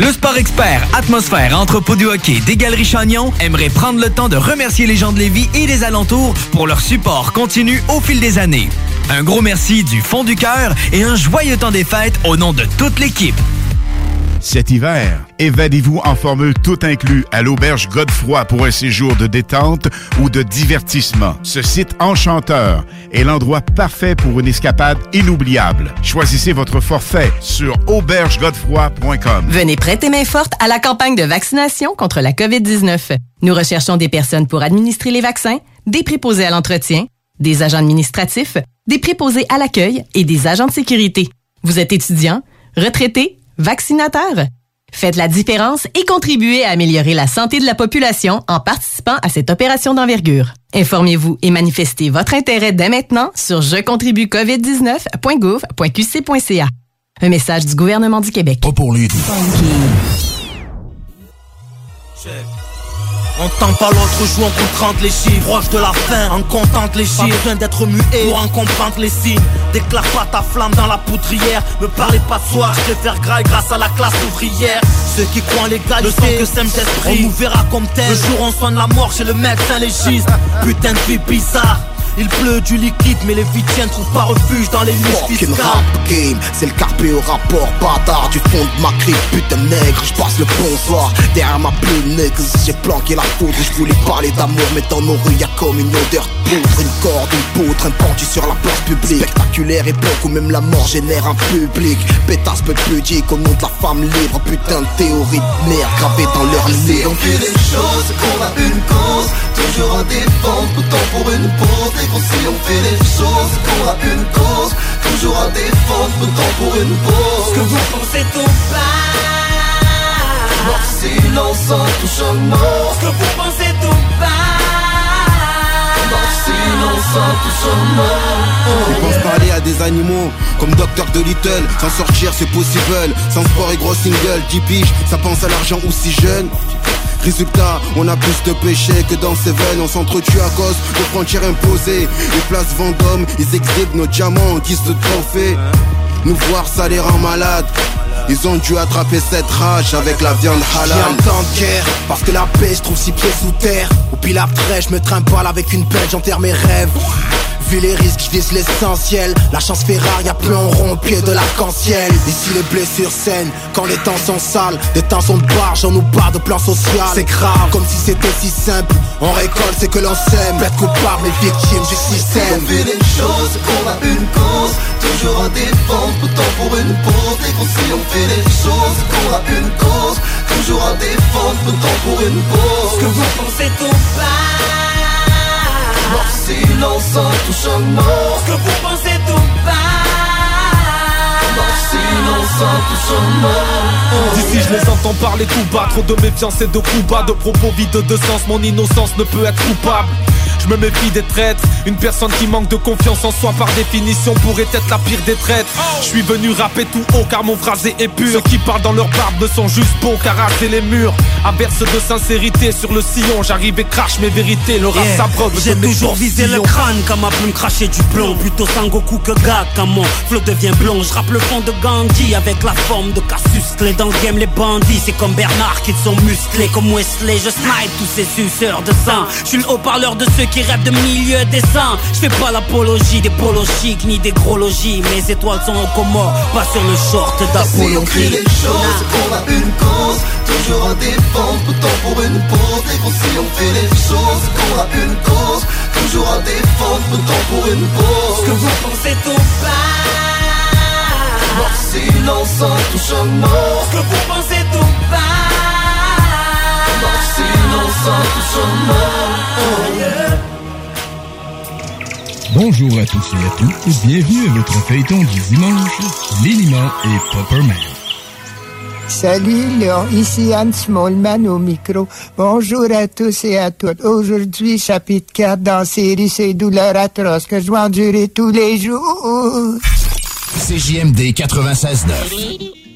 Le sport expert Atmosphère Entrepôt du hockey des Galeries Chagnon aimerait prendre le temps de remercier les gens de Lévis et des alentours pour leur support continu au fil des années. Un gros merci du fond du cœur et un joyeux temps des fêtes au nom de toute l'équipe. Cet hiver, évadez-vous en formule tout inclus à l'auberge Godefroy pour un séjour de détente ou de divertissement. Ce site enchanteur est l'endroit parfait pour une escapade inoubliable. Choisissez votre forfait sur aubergegodefroy.com. Venez prêter main forte à la campagne de vaccination contre la COVID-19. Nous recherchons des personnes pour administrer les vaccins, des préposés à l'entretien, des agents administratifs, des préposés à l'accueil et des agents de sécurité. Vous êtes étudiant, retraité, vaccinateur? Faites la différence et contribuez à améliorer la santé de la population en participant à cette opération d'envergure. Informez-vous et manifestez votre intérêt dès maintenant sur jecontribuecovid19.gouv.qc.ca. Un message du gouvernement du Québec. Pas pour les doux. On tend pas l'autre joue, on compte les chiffres. Proche de la fin, on contente les chiffres. Pas besoin d'être muet. Pour en comprendre les signes. Déclare pas ta flamme dans la poutrière Me parlez pas de soir, je faire graille grâce à la classe ouvrière. Ceux qui croient en l'égalité, le sang que sème d'esprit On nous verra comme tel, le jour on soigne la mort chez le médecin légiste. Putain de vie bizarre il pleut du liquide, mais les vitiens trouvent pas refuge dans les niches fiscales. rap game, c'est le carpé au rapport bâtard du fond de ma crique, putain de nègre, je passe le bonsoir derrière ma plume. Nègre, j'ai planqué la foudre, je voulais parler d'amour, mais dans nos rues y'a comme une odeur de poudre, une corde, une poutre, un pendu sur la place publique, spectaculaire époque où même la mort génère un public, pétasse peu pudique au nom de la femme libre, putain de théorie de merde gravée dans leur Si on livre. fait les choses, qu'on a une cause Toujours à défendre, autant pour une pause Qu'on si on fait les choses, qu'on a une cause Toujours à défendre, autant pour une pause. Que vous pensez tout bas. Mort silence en touchant mort. Que vous pensez tout bas. Mort silence en touchant mort. Ils pensent parler à des animaux comme Docteur de Little. S'en sortir c'est possible. Sans sport et gros single 10 piges Ça pense à l'argent aussi jeune Résultat, on a plus de péchés que dans ces veines On s'entretue à cause de frontières imposées. Les places Vendôme, ils exhibent nos diamants en guise de Nous voir ça les rend malades. Ils ont dû attraper cette rage avec la viande halal. J'ai un temps de guerre, parce que la paix se trouve six pieds sous terre. Au pile après, je me trimballe avec une pelle, j'enterre mes rêves Vu les risques, je vise l'essentiel. La chance fait rare, y'a plus en rond au pied de l'arc-en-ciel. Ici les blessures saignent, quand les temps sont sales. Des temps sont de barge, on nous barre de plan social. C'est grave, comme si c'était si simple. On récolte, c'est que l'on sème. Bête coupable, mais victime du système. On fait les choses, qu'on a une cause. Toujours à défendre, autant pour une pause. Et qu'on si on fait les choses, qu'on a une cause. Toujours à défendre, autant pour une pause. Que vous pensez tout bas Mort silence en touchant mort Que vous pensez tout bas Mort silence en touchant mort D'ici je les entends parler tout bas. Trop de méfiance et de coups bas. De propos vides de sens. Mon innocence ne peut être coupable je me méfie des traîtres. Une personne qui manque de confiance en soi par définition pourrait être la pire des traîtres. Je suis venu rapper tout haut car mon phrasé est pur. Ceux qui parlent dans leur barbe ne sont juste beaux car raser les murs. Averse de sincérité sur le sillon J'arrive et crache mes vérités. Le rap Yeah. s'abreuve J'ai toujours visé le crâne comme ma plume cracher du plomb. Plutôt Sangoku que Gak quand mon flow devient blond Je rappe le fond de Gandhi avec la forme de Cassius Clay. Dans le game les bandits c'est comme Bernard qu'ils sont musclés. Comme Wesley Je snipe tous ces suceurs de sang. Je suis le haut-parleur de ceux qui rêvent de milieu décent Je fais pas l'apologie des polos chics ni des gros logis. Mes étoiles sont au Comores, pas sur le short Si on fait d'apologie les choses, qu'on a une cause Toujours à défendre, autant pour une pause. Et qu'on si on fait les choses, qu'on a une cause Toujours à défendre, autant pour une pause. Que vous pensez tout bas Mort silence en touchant mort. Que vous pensez tout bas Mort silence en touchant mort Bonjour à tous et à toutes, bienvenue à votre feuilleton du dimanche, Léniment et Popperman. Salut Léon, ici Anne Smallman au micro. Bonjour à tous et à toutes. Aujourd'hui, chapitre 4 dans la série Ces douleurs atroces que je dois endurer tous les jours. CJMD 96.9.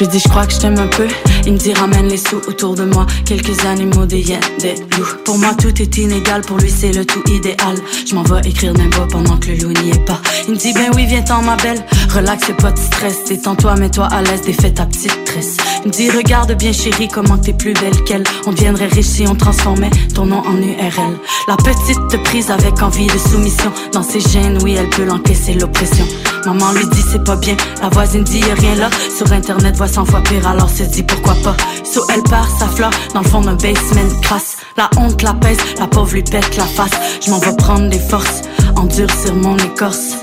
Je dis je crois que je t'aime un peu. Il me dit ramène les sous autour de moi. Quelques animaux, des hyènes, des loups. Pour moi tout est inégal, pour lui c'est le tout idéal. Je m'en vais écrire d'un bas pendant que le loup n'y est pas. Il me dit ben oui viens t'en ma belle. Relax fais pas de stress. Détends-toi mets-toi à l'aise. Défais ta petite tresse. Il me dit regarde bien chérie comment t'es plus belle qu'elle. On deviendrait riche si on transformait ton nom en URL La petite te prise avec envie de soumission. Dans ses gènes oui elle peut l'encaisser l'oppression. Maman lui dit c'est pas bien, la voisine dit rien là. Sur internet voit 100 fois pire, alors se dit pourquoi pas. So elle part, sa fleur dans le fond d'un basement crasse. La honte la pèse, la pauvre lui pète la face. Je m'en vais prendre des forces, endurcir mon écorce.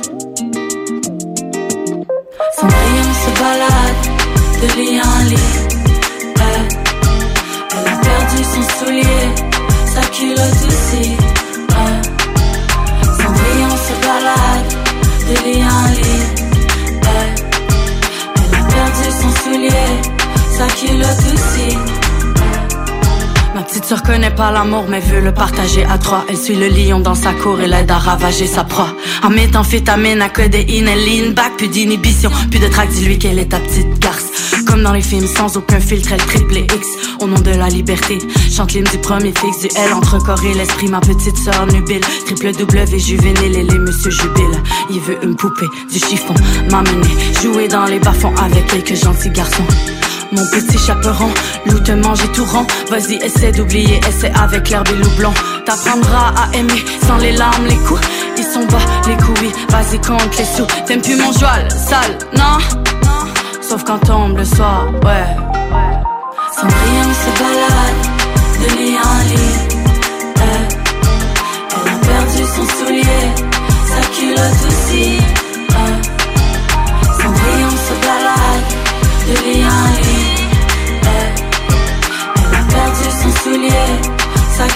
Cendrillon se balade de lit en lit. Elle, a perdu son soulier, sa culotte aussi. Elle, Cendrillon se balade de lit en lit. Perdu son soulier, sa culotte aussi. Ma petite se reconnaît pas l'amour mais veut le partager à trois. Elle suit le lion dans sa cour et l'aide à ravager sa proie. En méthamphétamine à codéine, elle lean back, plus d'inhibition, plus de trac, dis-lui qu'elle est ta petite garce. Comme dans les films, sans aucun filtre, elle triple X. Au nom de la liberté, chante l'hymne du premier fixe, du L entre corps et l'esprit, ma petite sœur nubile. Triple W juvénile, elle est monsieur jubile. Il veut une poupée, du chiffon, m'amener, jouer dans les bas-fonds avec quelques gentils garçons. Mon petit chaperon, loup te mange et tout rond. Vas-y, essaie d'oublier, essaie avec l'herbe et loup blond. T'apprendras à aimer sans les larmes, les coups. Ils sont bas, les couilles, vas-y, compte les sous. T'aimes plus mon joie, sale, non? Sauf quand tombe le soir, ouais. Cendrillon se balade de lit en lit. Eh. Elle a perdu son soulier, sa culotte aussi.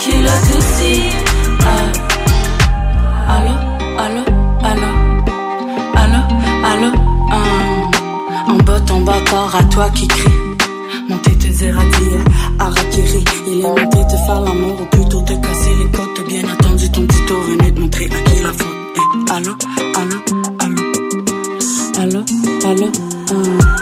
Culotte aussi. Eh. Allô, allô, allô, allô, allô, hum. En bas ton bâtard à toi qui crie. Monter te dire à dire, Arakiri. Il est monté te faire l'amour ou plutôt te casser les côtes. Bien attendu ton tour venu de montrer à qui la faute. Eh, allô, allô, allô, allô, allô, hum.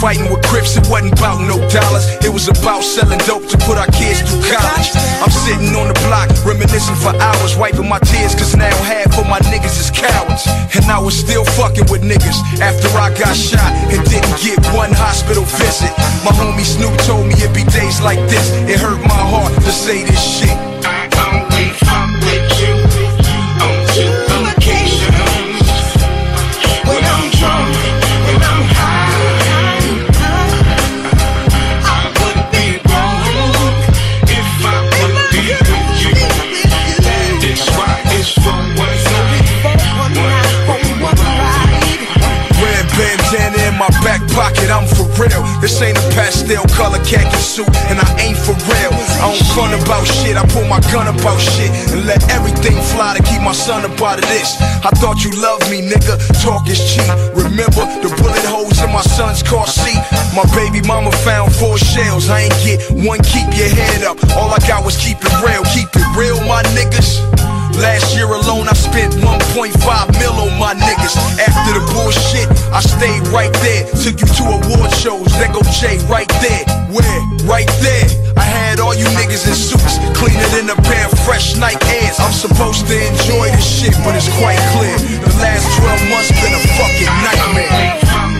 Fighting with Crips, it wasn't about no dollars. It was about selling dope to put our kids through college. I'm sitting on the block, reminiscing for hours, wiping my tears, cause now half of my niggas is cowards. And I was still fucking with niggas after I got shot and didn't get one hospital visit. My homie Snoop told me it'd be days like this. It hurt This ain't a pastel color khaki suit, and I ain't for real. I don't fun about shit, I pull my gun about shit and let everything fly to keep my son up out of this. I thought you loved me, nigga. Talk is cheap. Remember the bullet holes in my son's car seat? My baby mama found four shells. I ain't get one. Keep your head up. All I got was keep it real. Keep it real, my niggas. Last year alone, I spent 1.5 mil on my niggas. After the bullshit, I stayed right there. Took you to award shows. There go Jay right there. Where? Right there. I had all you niggas in suits, cleaner than a pair of fresh Nike Airs. I'm supposed to enjoy this shit, but it's quite clear. The last 12 months been a fucking nightmare.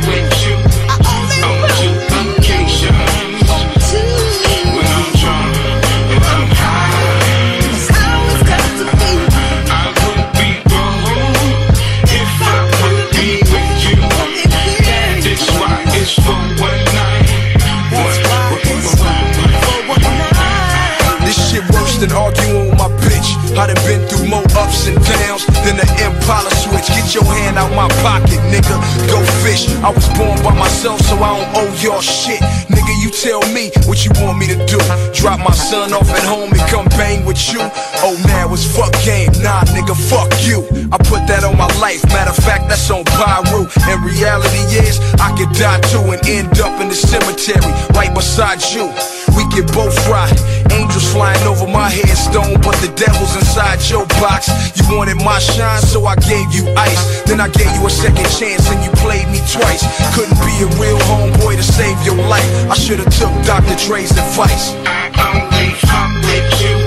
and downs than the Impala switch. Get your hand out my pocket, nigga. Go fish. I was born by myself, so I don't owe y'all shit. Nigga, you tell me what you want me to do. Drop my son off at home and come bang with you. Oh man, was fuck game. Nah, nigga, fuck you. I put that on my life. Matter of fact, that's on Pyru. And reality is, I could die too and end up in the cemetery right beside you. We get both right. Angels flying over my headstone, but the devil's inside your box. You wanted my shine, so I gave you ice. Then I gave you a second chance and you played me twice. Couldn't be a real homeboy to save your life. I should've took Dr. Dre's advice. I only fuck with you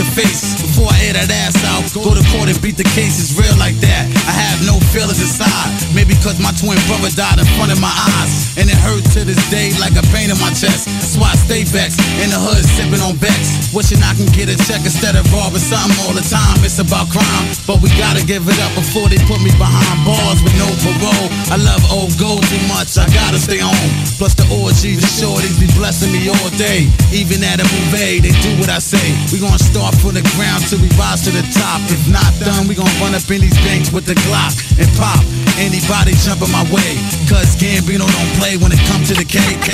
your face. Before I air that ass out, go to court and beat the case. It's real like that. I have no feelings inside. Maybe cause my twin brother died in front of my eyes. And it hurts to this day like a pain in my chest. Why I stay vexed. In the hood, sipping on Bex. Wishing I can get a check instead of robbing something all the time. It's about crime. But we gotta give it up before they put me behind bars with no parole. I love old gold too much. I gotta stay home. Plus the orgies, the shorties be blessing me all day. Even at a movie, they do what I say. We gonna start from the ground till we rise to the top. If not done, we gonna run up in these banks with the Glock and pop. Anybody jumping my way. Cause Gambino don't play when it comes to the KK.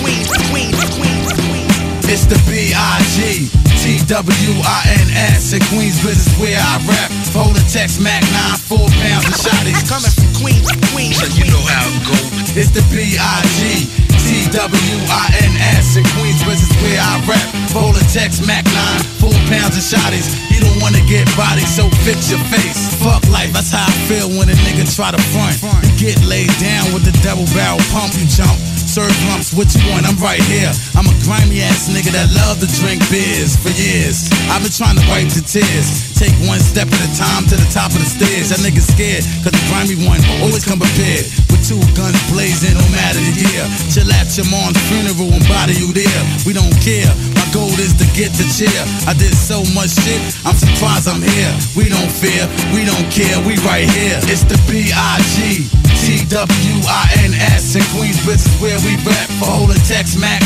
Queens, Queens, Queens, It's the B.I.G. T-W-I-N-S in Queensbridge is where I rap. Holding Tex Mac 9, four pounds of shotties. coming from Queens, Queens. So you know how it goes. It's the B.I.G. T-W-I-N-S in Queensbridge is where I rap. Holding Tex Mac 9, four pounds of shotties. You don't wanna get body, so fix your face. Fuck life, that's how I feel when a nigga try to front. You get laid down with the double barrel pump, you jump. Serve lumps, what you? I'm right here. I'm a grimy ass nigga that love to drink beers for years. I've been trying to wipe the tears. Take one step at a time to the top of the stairs. That nigga scared, cause the grimy one always come prepared. With two guns blazing, no matter the year. Chill at your mom's funeral and body you there. We don't care. Goal is to get the cheer. I did so much shit, I'm surprised I'm here. We don't fear, we don't care, we right here. It's the B.I.G. T-W-I-N-S in Queensbridge is where we rap for holding Tex Mac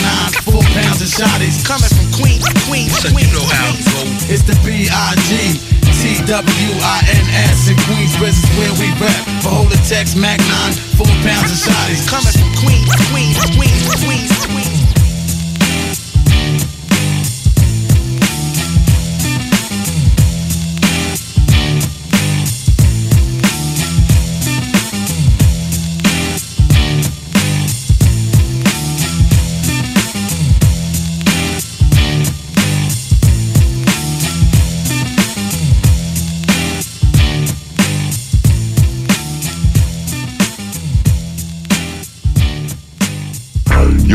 9, four pounds of shotties. Coming from Queens, Queens, so you know how it goes. It's the B.I.G. T-W-I-N-S in Queensbridge is where we rap for holding Tex Mac 9, four pounds of shotties. Coming from Queens, Queens, Queens, Queens, Queens.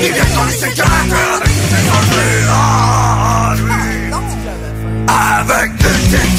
Il vient dans ses caractères avec enjeux Ah, lui Avec une petite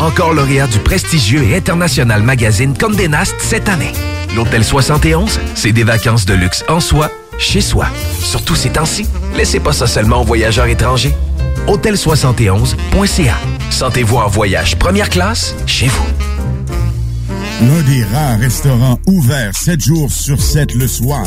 Encore lauréat du prestigieux et international magazine Condé Nast cette année. L'Hôtel 71, c'est des vacances de luxe en soi, chez soi. Surtout ces temps-ci, laissez pas ça seulement aux voyageurs étrangers. Hôtel71.ca. Sentez-vous en voyage première classe chez vous. L'un des rares restaurants ouverts 7 jours sur 7 le soir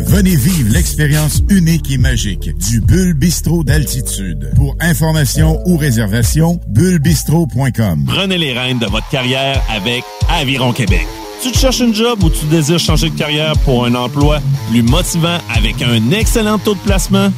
Venez vivre l'expérience unique et magique du Bulle Bistrot d'altitude. Pour information ou réservation, bullebistro.com. Prenez les rênes de votre carrière avec Aviron Québec. Tu te cherches une job ou tu désires changer de carrière pour un emploi plus motivant avec un excellent taux de placement?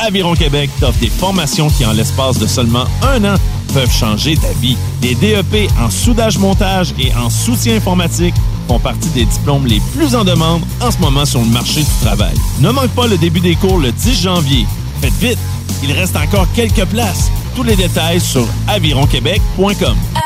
Aviron Québec t'offre des formations qui, en l'espace de seulement un an, peuvent changer ta vie. Des DEP en soudage-montage et en soutien informatique font partie des diplômes les plus en demande en ce moment sur le marché du travail. Ne manque pas le début des cours le 10 janvier. Faites vite, il reste encore quelques places. Tous les détails sur avironquebec.com.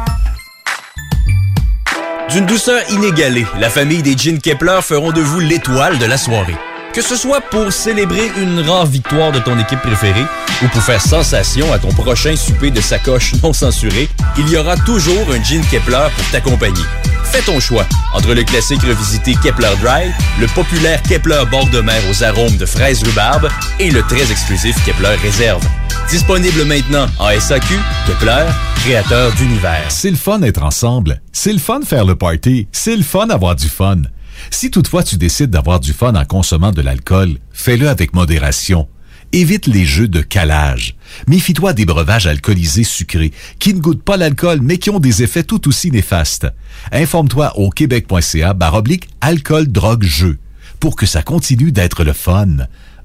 D'une douceur inégalée, la famille des Jeans Kepler feront de vous l'étoile de la soirée. Que ce soit pour célébrer une rare victoire de ton équipe préférée ou pour faire sensation à ton prochain souper de sacoche non censuré, il y aura toujours un Jean Kepler pour t'accompagner. Fais ton choix entre le classique revisité Kepler Dry, le populaire Kepler bord de mer aux arômes de fraises rhubarbe et le très exclusif Kepler Réserve. Disponible maintenant en SAQ, Kepler, créateur d'univers. C'est le fun d'être ensemble. C'est le fun faire le party. C'est le fun d'avoir du fun. Si toutefois tu décides d'avoir du fun en consommant de l'alcool, fais-le avec modération. Évite les jeux de calage. Méfie-toi des breuvages alcoolisés sucrés qui ne goûtent pas l'alcool mais qui ont des effets tout aussi néfastes. Informe-toi au québec.ca baroblique alcool drogue jeu pour que ça continue d'être le fun.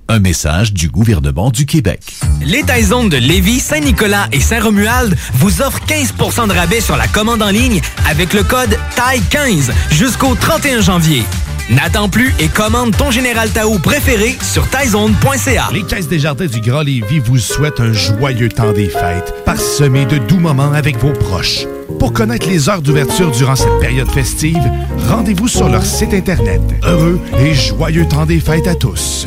Un message du gouvernement du Québec. Les Taizones de Lévis, Saint-Nicolas et Saint-Romuald vous offrent 15 de rabais sur la commande en ligne avec le code TAI15 jusqu'au 31 janvier. N'attends plus et commande ton Général Tao préféré sur taizone.ca. Les Caisses des Jardins du Grand Lévis vous souhaitent un joyeux temps des fêtes, parsemé de doux moments avec vos proches. Pour connaître les heures d'ouverture durant cette période festive, rendez-vous sur leur site Internet. Heureux et joyeux temps des fêtes à tous.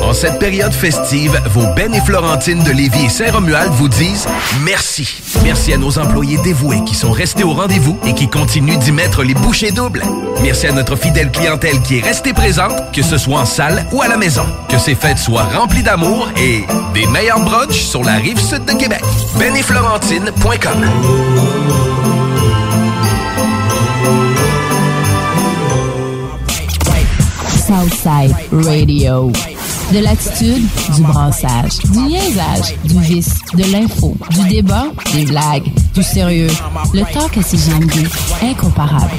En cette période festive, vos Ben et Florentine de Lévis et Saint-Romuald vous disent merci. Merci à nos employés dévoués qui sont restés au rendez-vous et qui continuent d'y mettre les bouchées doubles. Merci à notre fidèle clientèle qui est restée présente, que ce soit en salle ou à la maison. Que ces fêtes soient remplies d'amour et des meilleurs brunchs sur la rive sud de Québec. Ben benetflorentine.com Southside Radio. De l'attitude, du brassage, du niaisage, du vice, de l'info, du débat, des blagues, du sérieux. Le talk à CGMD, incomparable.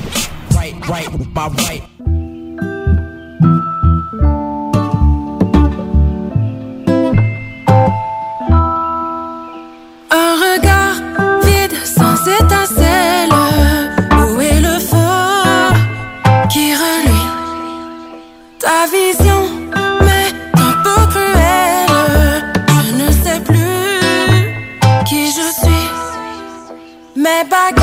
Un regard vide sans étincelle. Où est le feu qui reluit Ta vision Mes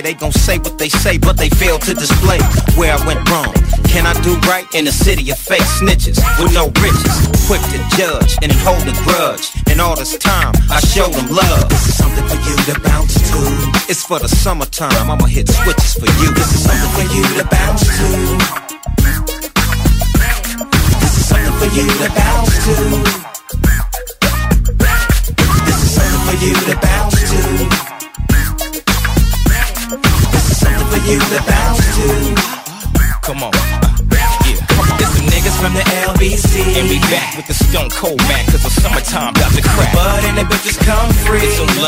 say. They gon' say what they say, but they fail to display where I went wrong. Can I do right in a city of fake snitches with no riches? Quick to judge and hold a grudge. And all this time, I showed them love. This is something for you to bounce to. It's for the summertime, I'ma hit switches for you. This is something for you to bounce to. This is something for you to bounce to. This is something for you to bounce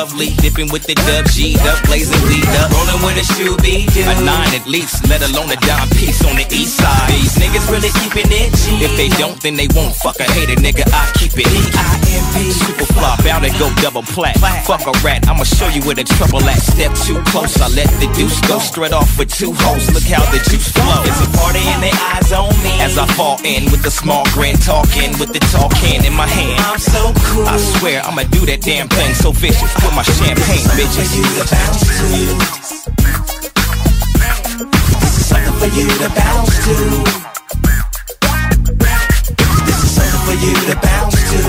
lovely, dipping with the dub G up, blazing weed up, rolling with a shoe be A nine at least, let alone a dime piece on the east side. These niggas really keeping it G. If they don't, then they won't fuck a hater, nigga. I keep it E-I-M-P. Super fly, bound to go double plat. Fuck a rat, I'ma show you where the trouble at. Step too close, I let the deuce go straight off with two hoes. Look how the juice flow. It's a party and they eyes on me. As I fall in with the small grin, talking with the talking in my hand. I'm so cool. I swear I'ma do that damn thing so vicious with my champagne, bitches. Something for you to bounce to. This is something for you to bounce to.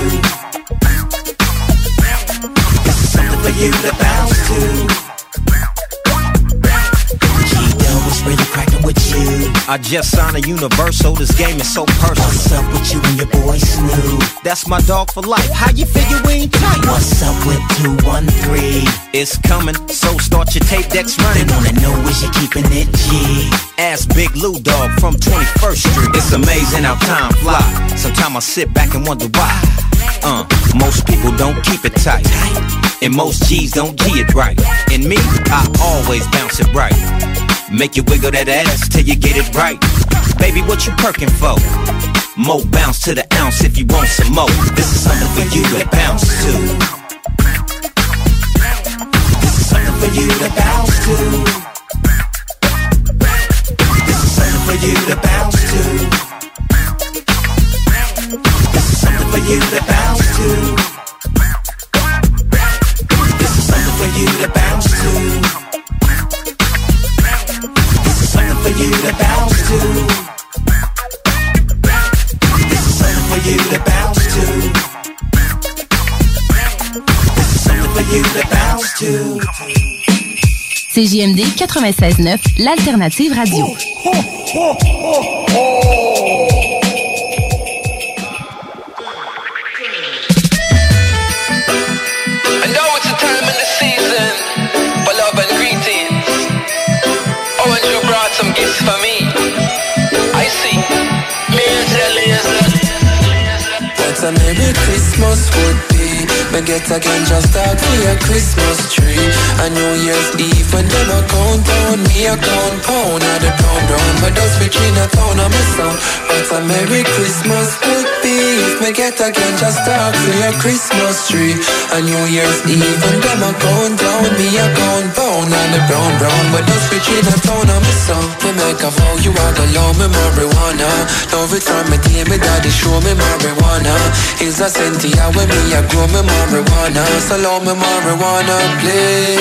This is something for you to bounce to. Really cracking with you. I just signed a universal, this game is so personal. What's up with you and your boy Snoop? That's my dog for life. How you figure we ain't tight? What's up with 213? It's coming, so start your tape decks running. They wanna know is you keeping it G? Ask Big Lou Dog from 21st Street. It's amazing how time fly. Sometimes I sit back and wonder why. Uh, most people don't keep it tight. And most G's don't G it right. And me, I always bounce it right. Make you wiggle that ass till you get it right. Baby, what you perking for? Mo bounce to the ounce if you want some more. This is something for you to bounce to. This is something for you to bounce to. This is something for you to bounce to. This is something for you to bounce to. This is something for you to bounce to. You to bounce to. This is something for you to bounce to. This is something for you to bounce to. CJMD 96.9, l'alternative radio. for me. I see. Later. Better maybe Christmas would be me get again just start for your Christmas tree. A New Year's Eve when them a count down Me a count pound at the pound. Round But those between a town of my sound What a Merry Christmas would be If me get again just start for your Christmas tree. A New Year's Eve when them a count down Me a count pound at the brown brown But those between a town of my sound Me make a vow you are the love me marijuana. Love it from me day me daddy show me marijuana. Is a Cynthia when me a grow me marijuana So love me marijuana please.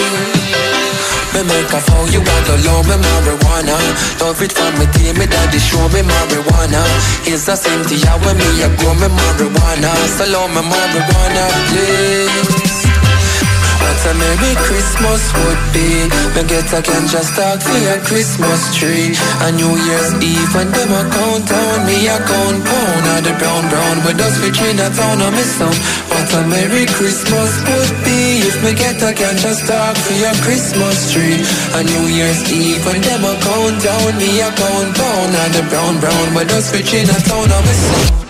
Me make a fool You want to love me marijuana. Love it from me day me daddy show me marijuana. It's the same thing when me I grow me marijuana. So love me marijuana please a Merry Christmas would be. Me get a ganja stock for your Christmas tree. A New Year's Eve when them a count down Me a count pound of the brown brown With us for Chinatown on me son What a Merry Christmas would be If me get a ganja stock for your Christmas tree. A New Year's Eve when them a count down Me a count pound of the brown brown With us for Chinatown on me son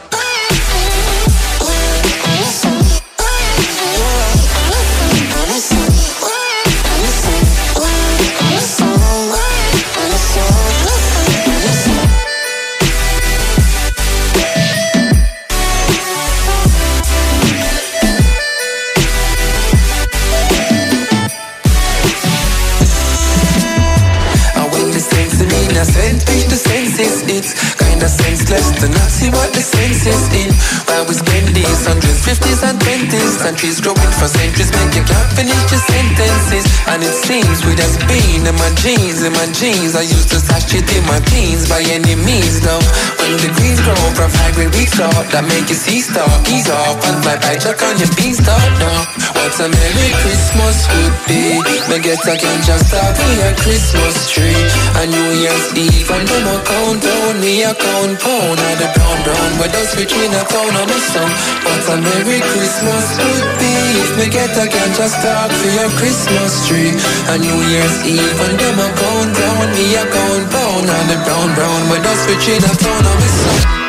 it we just be in my jeans, in my jeans, I used to stash it in my jeans by any means. Now when the greens grow, provide great weeks up that make you see stop, ease off and fly by check on your beanstalk. Now what a merry Christmas would be. Me get a just start for your Christmas tree. A New Year's Eve and them a countdown, me a count pound of the brown brown. With us between a town on my son. What a merry Christmas would be if me get a ganja start for your Christmas tree. A New Year's Eve and them a countdown, me a count pound of the brown brown. With us between a town on my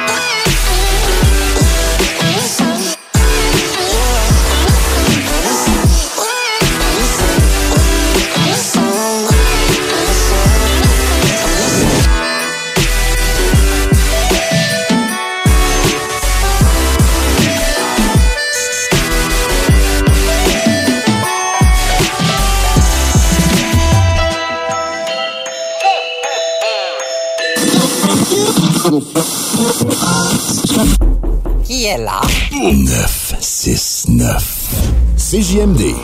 là? 969. CJMD.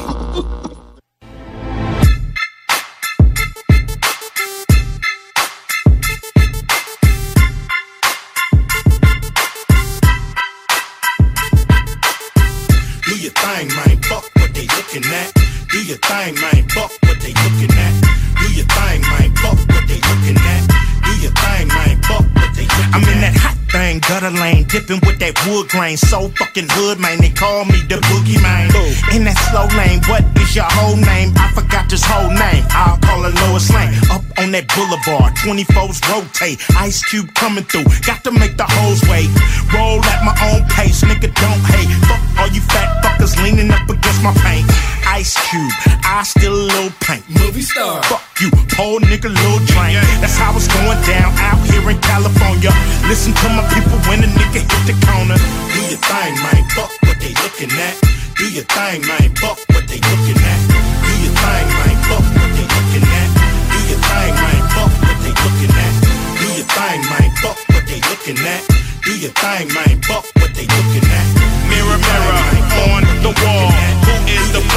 Grain. So fucking hood, man, they call me the boogie man. In that slow lane, what is your whole name? I forgot this whole name. I'll call it Lois Lane. Up on that boulevard, 24s rotate. Ice Cube coming through, got to make the hoes wait. Roll at my own pace, nigga, don't hate. Fuck all you fat fuckers leaning up against my paint. Ice Cube, I still a little paint. Movie star. Fuck you, poor nigga, little drain. That's how it's going down out here in California. Listen to my people when a nigga hit the corner. Do your thing, man. Fuck what they looking at. Do your thing, man. Fuck what they looking at. Do your thing, man. Fuck what they looking at. Do your thing, man. Fuck what they looking at. Do your thing, man. Fuck what they looking at. Do your thing, man. Fuck what they looking at. Mirror, mirror on the wall.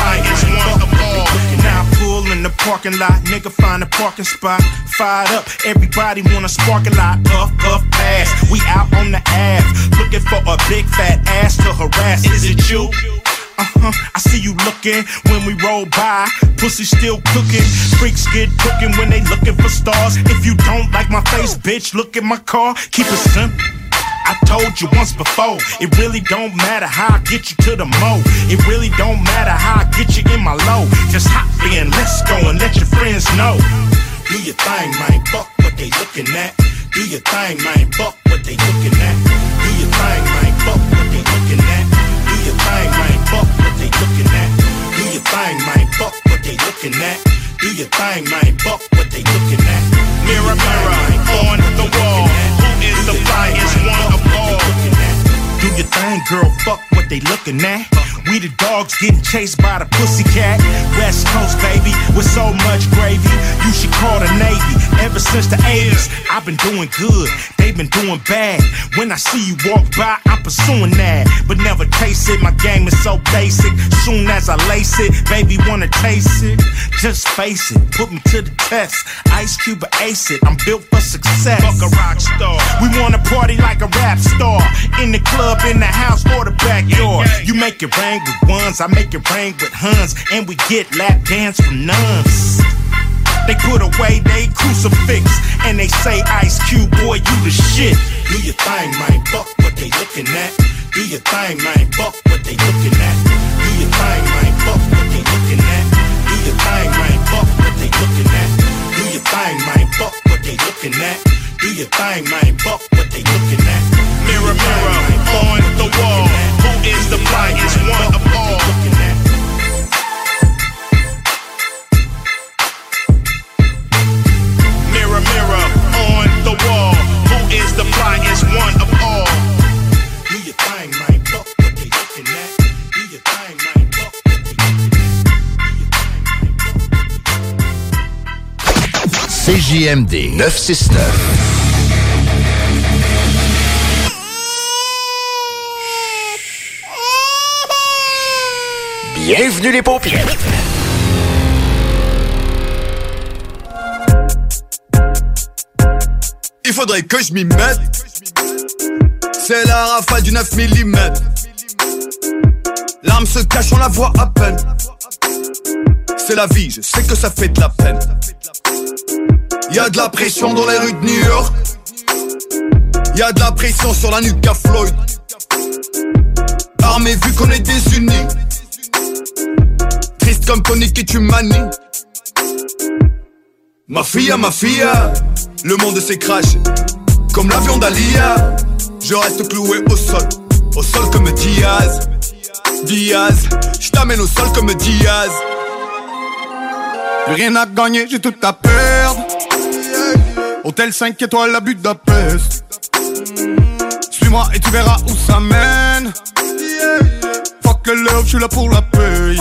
Who is the one of all? Now I pull in the parking lot, nigga find a parking spot. Fired up, everybody wanna spark a lot. Puff, puff, pass. We out on the Ave, looking for a big fat ass to harass. Is it you? Uh-huh, I see you looking when we roll by. Pussy still cooking. Freaks get cooking when they looking for stars. If you don't like my face, bitch, look at my car. Keep it simple. I told you once before, it really don't matter how I get you to the mo. It really don't matter how I get you in my low. Just hop in, let's go and let your friends know. Do your thing, man. Fuck what they looking at. Do your thing, man. Fuck what they looking at. Do your thing, man. Fuck what they looking at. Do your thing, man. Fuck what they looking at. Do your thing, man. Fuck what they looking at. Do your thing, man. Fuck what they looking at. Mirror, mirror on the wall. Who is the flyest one? Do your thing, girl. Fuck what they looking at. We the dogs getting chased by the pussycat. West Coast, baby, with so much gravy. You should call the Navy. Ever since the 80s, I've been doing good. They've been doing bad. When I see you walk by, I'm pursuing that. But never taste it. My game is so basic. Soon as I lace it, baby wanna taste it. Just face it, put me to the test. Ice Cube ace it. I'm built for success. Fuck a rock star. We wanna party like a rap star. In the club, in the house, or the backyard. You make it rain with ones, I make it rain with huns. And we get lap dance from nuns. They put away they crucifix and they say, Ice Cube, boy, you the shit. Do your thing, man, fuck what they looking at. Do your thing, man, fuck what they looking at. Do your thing, man, fuck what they looking at. Do your thing, man, fuck what they looking at. Do your thing, man, fuck what they looking at. Do your thing, man, what they looking at. Mirror, mirror, on the wall. Who is the brightest one of all? Mirror, mirror, on the wall. Who is the brightest one of all? Do your thing, man. Fuck what they looking at. Do your thing, man. CJMD 969. Bienvenue les paupières. Il faudrait que je m'y mette. C'est la rafale du 9 mm. L'arme se cache, on la voit à peine. C'est la vie, je sais que ça fait de la peine. Y a de la pression dans les rues de New York. Y a de la pression sur la nuque à Floyd. Armée vu qu'on est désunis. Triste comme Tony qui tu manies. Ma fille, ma fille, le monde craché. Comme l'avion d'Alia, je reste cloué au sol. Au sol comme Diaz. Diaz, je t'amène au sol comme Diaz. Plus rien à gagner, j'ai tout à perdre. Hôtel 5 étoiles, la Budapest. Suis-moi et tu verras où ça mène. Fuck le love, je suis là pour la paye.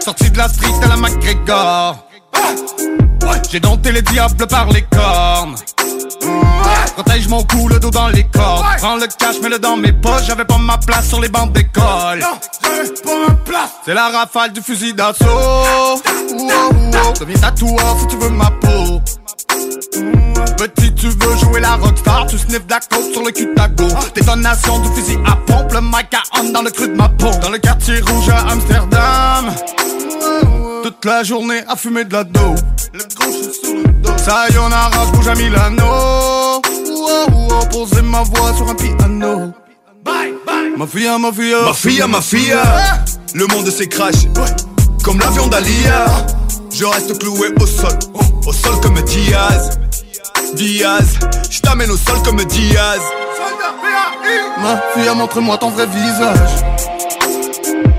Sorti de la street à la McGregor. J'ai dompté les diables par les cornes. Protège mon cou, le dos dans les cordes? Prends le cash, mets-le dans mes poches. J'avais pas ma place sur les bancs d'école. C'est la rafale du fusil d'assaut. Deviens tatoueur si tu veux ma peau. Petit, tu veux jouer la rockstar, tu sniffes de la sur le cul de ta go. Détonation du fusil à pompe, le mic à on dans le creux de ma peau. Dans le quartier rouge à Amsterdam. Toute la journée à fumer de la dope. Sayonara, bouge à Milano. Poser ma voix sur un piano. Ma fille, ma fille, ma fille, ma fille. Le monde s'est craché. Comme l'avion d'Alia. Je reste cloué au sol. Au sol comme Diaz. Diaz. Je t'amène au sol comme Diaz. Ma fille, montre-moi ton vrai visage.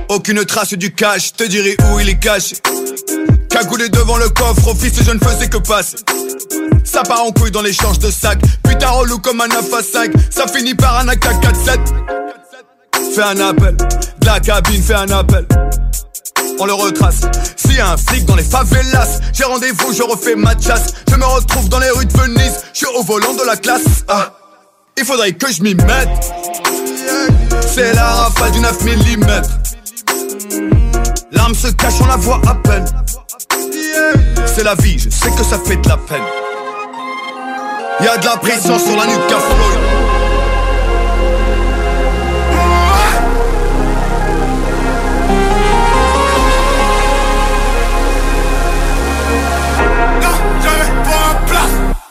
Aucune trace du cash, te dirai où il est caché. Cagoulé devant le coffre, office je ne faisais que passer. Ça part en couille dans l'échange de sacs. Putain relou comme un 9 à 5. Ça finit par un AK-47. Fais un appel, de la cabine, fais un appel. On le retrace. A un flic dans les favelas, j'ai rendez-vous, je refais ma chasse. Je me retrouve dans les rues de Venise, je suis au volant de la classe. Ah, il faudrait que je m'y mette. C'est la rafale du 9 mm. L'arme se cache, on la voit à peine. C'est la vie, je sais que ça fait de la peine. Y a de la pression sur la nuque à Floyd.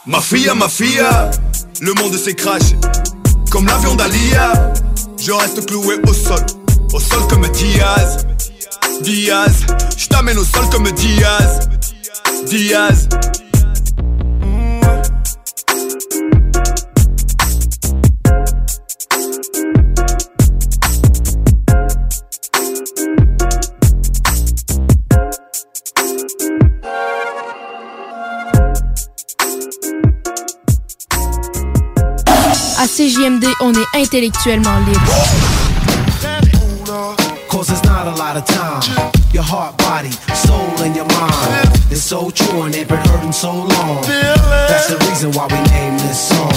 Ma fille, ma fille, le monde craché. Comme l'avion d'Alia, je reste cloué au sol. Au sol comme Diaz. Diaz, je t'amène au sol comme Diaz. Diaz. À CJMD, on est intellectuellement libre. Cause there's not a lot of time. Your heart, body, soul, and your mind. It's so true and they've been hurting so long. That's the reason why we named this song.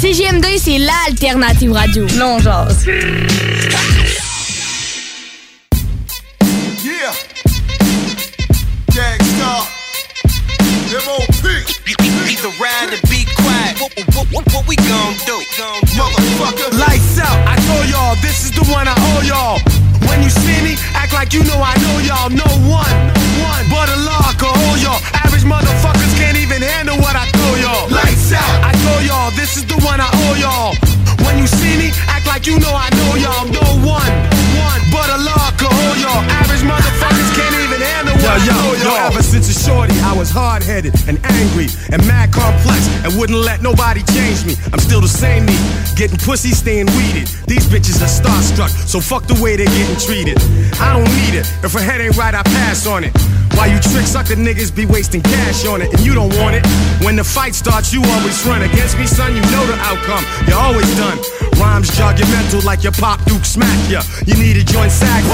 CGM2, c'est l'alternative radio. Non, jase. Yeah. Gangstar. M.O.P. Either ride or be quiet. What, what, what, what we gon' do? Motherfucker. Lights out. I told y'all, this is the one I owe y'all. When you see me, act like you know I know y'all. No one, one, but a law can hold y'all. Average motherfuckers can't even handle what I throw y'all. Lights out. I told y'all, this is the one I owe y'all. When you see me, act like you know I know y'all. No one, one, but a law can hold y'all. Average motherfuckers can't even handle Yo, yo, yo, ever since a shorty, I was hard headed and angry and mad complex and wouldn't let nobody change me. I'm still the same me, getting pussy, staying weeded. These bitches are starstruck, so fuck the way they're getting treated. I don't need it. If her head ain't right, I pass on it. Why you trick sucker niggas be wasting cash on it and you don't want it? When the fight starts, you always run against me, son. You know the outcome. You're always done. Rhymes jog your mental like your pop Duke smack ya. You need a joint sag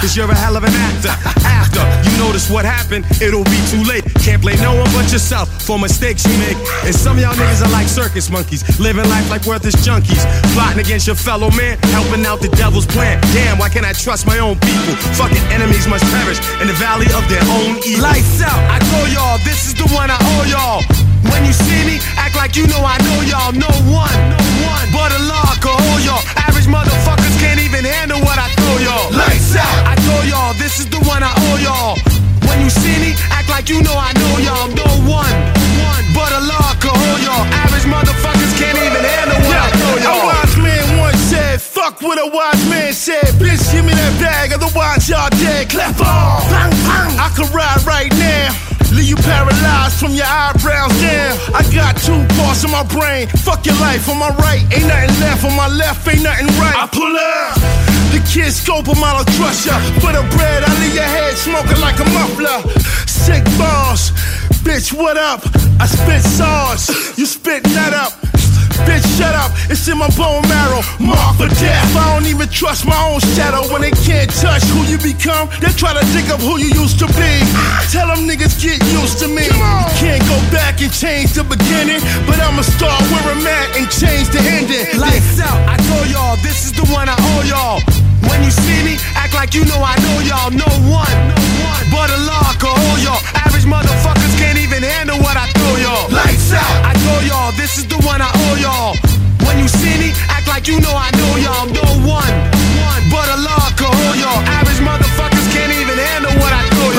cause you're a hell of an actor. After you notice what happened, it'll be too late. Can't blame no one but yourself for mistakes you make. And some of y'all niggas are like circus monkeys, living life like worthless junkies. Plotting against your fellow man, helping out the devil's plan. Damn, why can't I trust my own people? Fucking enemies must perish in the valley of their own evil. Lights out, I told y'all, this is the one I owe y'all. When you see me, act like you know I know y'all. No one, no one, but a law can y'all. Average motherfuckers can't even handle what I throw y'all. Lights out, I told y'all, this is the one I owe y'all. When you see me, act like you know I know y'all. No one, one, but a law can hold y'all. Average motherfuckers can't even handle what I throw A y'all. wise man once said, fuck what a wise man said. Bitch, give me that bag, otherwise y'all dead. Clap off. Bang, bang. I could ride right now. Leave you paralyzed from your eyebrows down. I got two parts of my brain. Fuck your life on my right. Ain't nothing left on my left. Ain't nothing right. I pull up. The kid's I don't trust ya. For the bread, leave your head smoking like a muffler. Sick bars. Bitch, what up? I spit sauce. You spit nut up. Bitch, shut up. It's in my bone marrow. Mark for death. I don't even trust my own shadow when they can't touch who you become. They try to dig up who you used to be. Tell them niggas get used to me. Can't go back and change the beginning, but I'ma start where I'm at and change the ending. Lights out, I told y'all, this is the one I owe y'all. When you see me, act like you know I know y'all. No one, but a law can hold y'all. Average motherfuckers can't even handle what I throw y'all. Lights out, I told y'all, this is the one I owe y'all. When you see me, act like you know I know y'all. No one, but a law can hold y'all. Average motherfuckers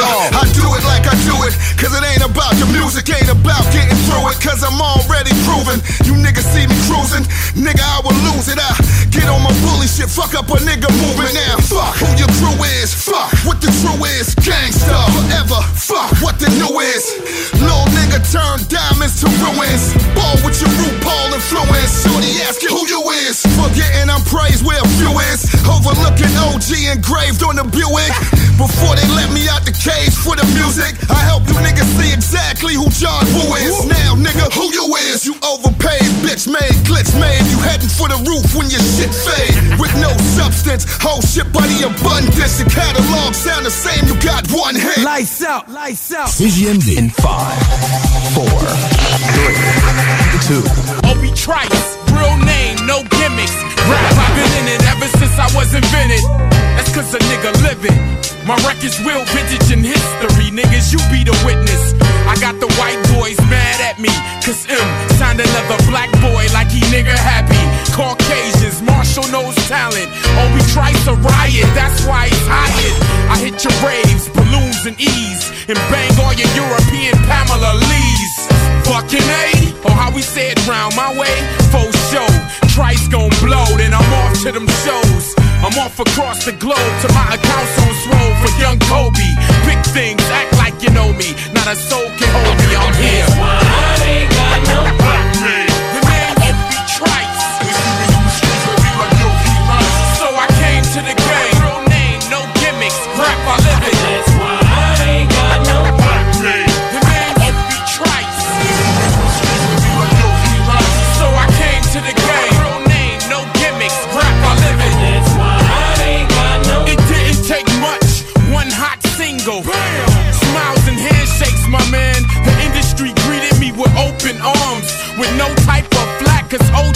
I do it like I do it, cause it ain't about your music, ain't about getting through it, cause I'm already proven. You niggas see me cruising, nigga, I will lose it. I get on my bully shit, fuck up a nigga movement now. Fuck who your crew is, fuck what the crew is. Gangsta forever, fuck what the new is. Little nigga turn diamonds to ruins. Ball with your RuPaul influence. Shorty asking who you is. Forgetting I'm praised where a few is. Overlooking OG engraved on the Buick. Before they let me out the cage for the music, I help you niggas see exactly who John Woo is. Now, nigga, who you is? You overpaid, bitch made, glitch made. You heading for the roof when your shit fade. With no substance, whole shit by the abundance. The catalog sound the same, you got one hit. Lights out, lights out. CGMD in five, four, three, two. Obi Trice, real name, no gimmicks. Rap, I've been in it ever since I was invented. That's cause a nigga living. My record's real vintage in history, niggas, you be the witness. I got the white boys mad at me, cause M signed another black boy like he nigga happy. Caucasians, Marshall knows talent. Obi Trice to riot, that's why he's hired. I hit your raves, balloons and ease, and bang all your European Pamela Lees. Fucking A, or how we say it round my way, faux show. Trice gon' blow, then I'm off to them shows. I'm off across the globe to my accounts on swole for young Kobe. Big things, act like you know me. Not a soul can hold me, I'm here. I ain't got no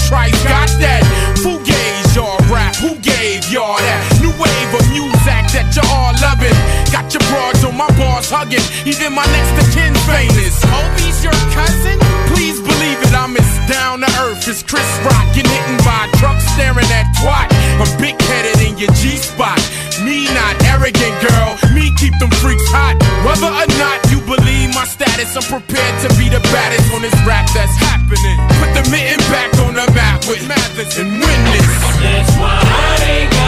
Trice got that. Who gave y'all rap? Who gave y'all that? New wave of music that you all loving. Got your broads on my bars hugging. Even my next to kin famous. Obie's your cousin? Please believe it, I'm as down to earth as Chris Rock. Get hitting by a truck staring at twat. I'm big headed in your G spot. Me not arrogant, girl. Me keep them freaks hot. Whether or not my status, I'm prepared to be the baddest on this rap that's happening. Put the mitten back on the map with Mathers and this. That's why I ain't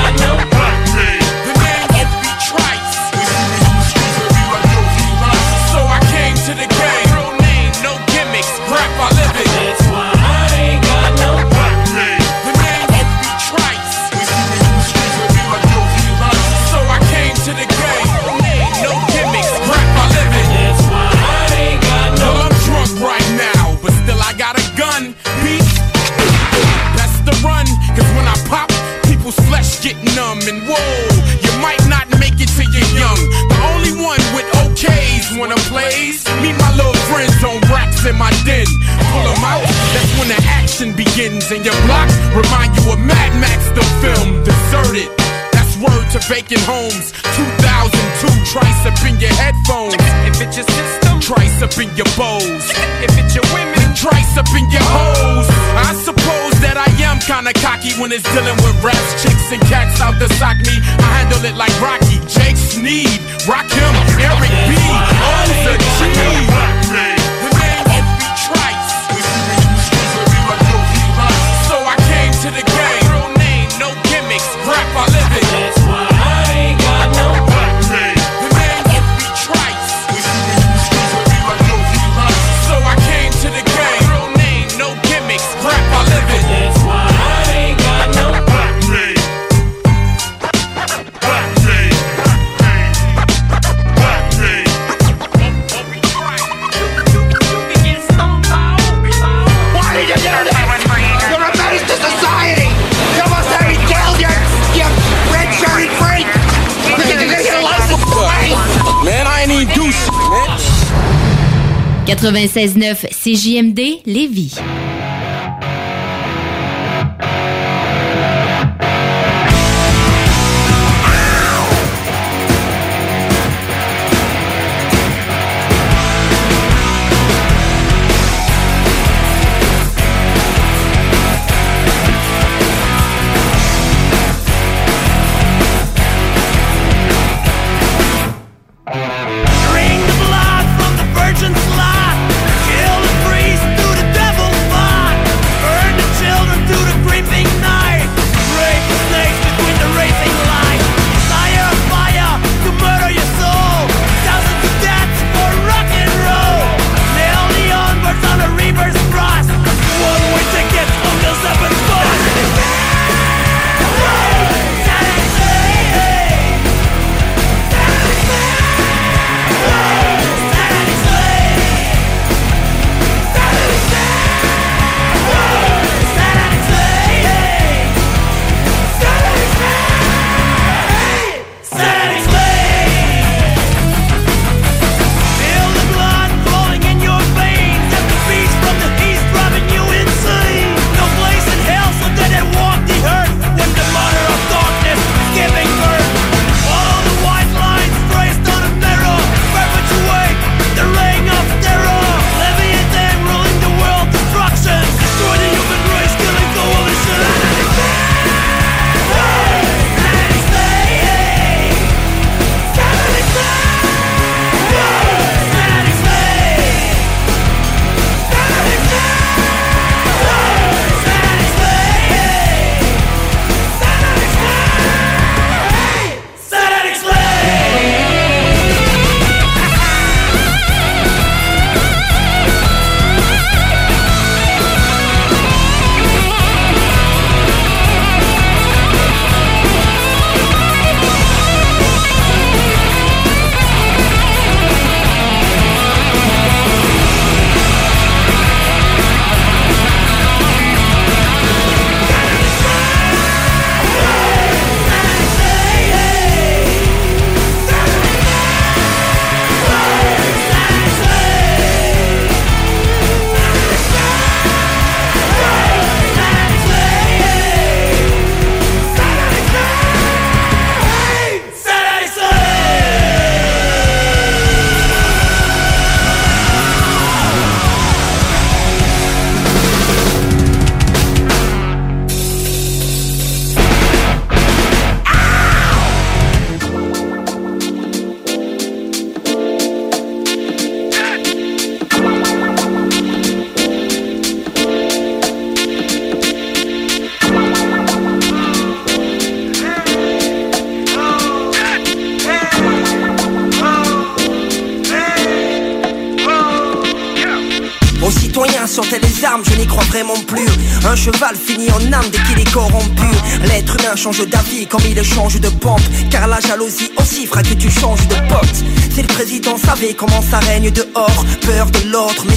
your bows. If it's your women, trice up in your hoes. I suppose that I am kinda cocky when it's dealing with raps, chicks, and cats out to sock me. I handle it like Rocky, Jake Sneed, Rock him, Eric B. 96.9 CJMD Lévis. Jalousie aussi fera que tu changes de pote. Si le président savait comment ça règne dehors, peur de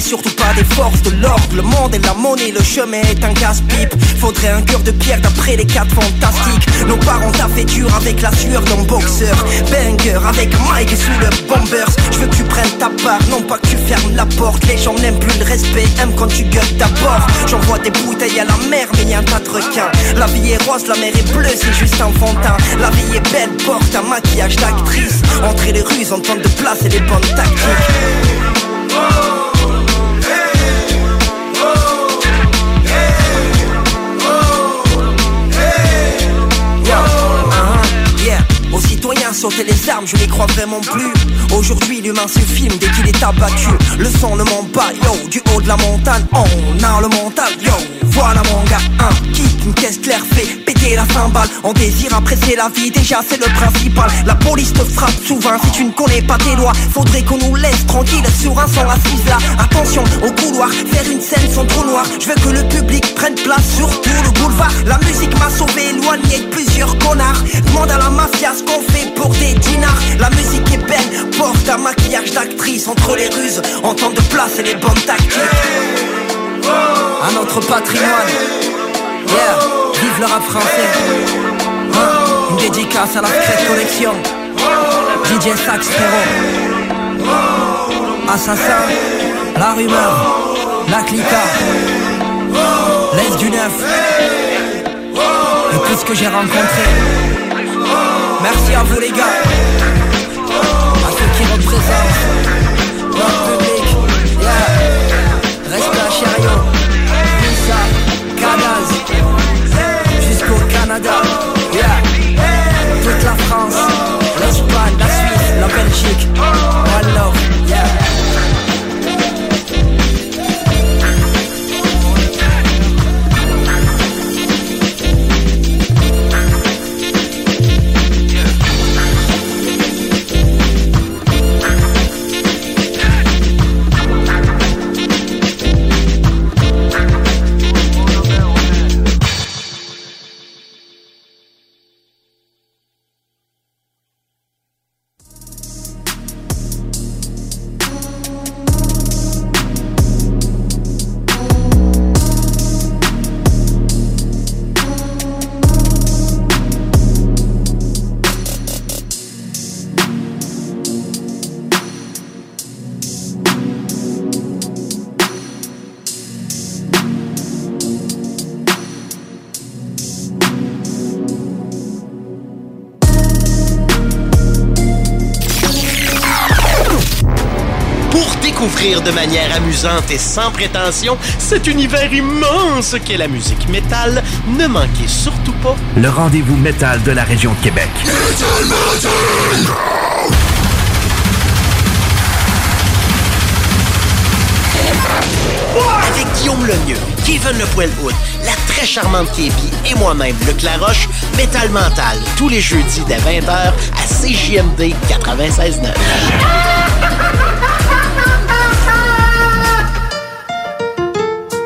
surtout pas des forces de l'ordre. Le monde est la monnaie, le chemin est un casse-pipe. Faudrait un cœur de pierre d'après les quatre fantastiques. Nos parents fait dur avec la sueur d'un boxeur. Banger avec Mike sous le bombers. Je veux que tu prennes ta part, non pas que tu fermes la porte. Les gens n'aiment plus le respect, aiment quand tu gueules d'abord. J'envoie des bouteilles à la mer, mais y a un de requins. La vie est rose, la mer est bleue, c'est juste un fondant. La vie est belle, porte un maquillage d'actrice. Entrer les rues en temps de place et les bonnes tactiques. Sauter les armes, je n'y crois vraiment plus. Aujourd'hui, l'humain se filme dès qu'il est abattu. Le sang ne ment pas, yo, du haut de la montagne, on a le mental, yo. Voilà mon gars, un kick, une caisse claire fait la cymbale. On désire apprécier la vie, déjà c'est le principal. La police te frappe souvent si tu ne connais pas tes lois. Faudrait qu'on nous laisse tranquille sur un sang assise là. Attention au couloir, faire une scène sans trou noir. Je veux que le public prenne place sur tout le boulevard. La musique m'a sauvé, éloigné de plusieurs connards. Demande à la mafia ce qu'on fait pour des dinars. La musique est belle, porte un maquillage d'actrice entre les ruses. En temps de place et les bonnes tactiques. À notre patrimoine. Yeah, vive le rap français. Hein, Une dédicace à la Secret Collection. DJ Sax frérot. Assassin, la rumeur, la clica. L'Est du neuf. Et tout ce que j'ai rencontré. Merci à vous les gars. À ceux qui représentent Canada. Yeah. Toute la France. L'Espagne, la Suisse, la Belgique. One love. Yeah. Manière amusante et sans prétention cet univers immense qu'est la musique métal, ne manquez surtout pas Le rendez-vous métal de la région de Québec. Avec Guillaume Lemieux, Kevin Le Poilhoud, la très charmante Képi et moi-même, le Claroche, Métal Mental, tous les jeudis dès 20h à CJMD 96.9.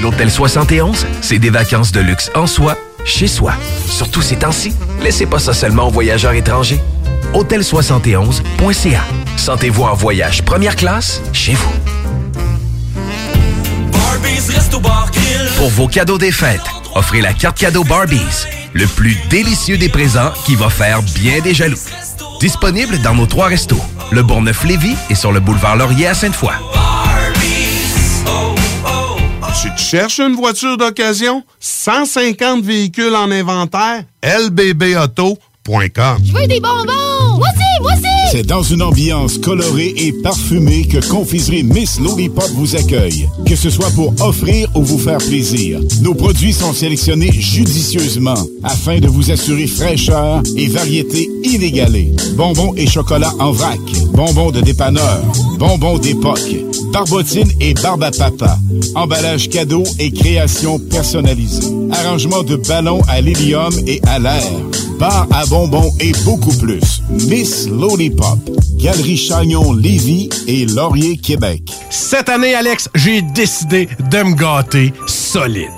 L'Hôtel 71, c'est des vacances de luxe en soi, chez soi. Surtout ces temps-ci, laissez pas ça seulement aux voyageurs étrangers. Hôtel71.ca. Sentez-vous en voyage première classe chez vous. Pour vos cadeaux des fêtes, offrez la carte cadeau Barbies, le plus délicieux des présents qui va faire bien des jaloux. Disponible dans nos trois restos, le Bourgneuf-Lévis et sur le boulevard Laurier à Sainte-Foy. Si tu cherches une voiture d'occasion, 150 véhicules en inventaire, lbbauto.com Je veux des bonbons! Moi aussi, moi aussi! C'est dans une ambiance colorée et parfumée que Confiserie Miss Lollipop vous accueille. Que ce soit pour offrir ou vous faire plaisir, nos produits sont sélectionnés judicieusement afin de vous assurer fraîcheur et variété inégalée. Bonbons et chocolat en vrac, bonbons de dépanneur, bonbons d'époque, barbotine et barbe emballage cadeau et création personnalisée, arrangement de ballons à l'hélium et à l'air, bar à bonbons et beaucoup plus. Miss Lollipop, Galerie Chagnon Lévis et Laurier Québec. Cette année, Alex, j'ai décidé de me gâter solide.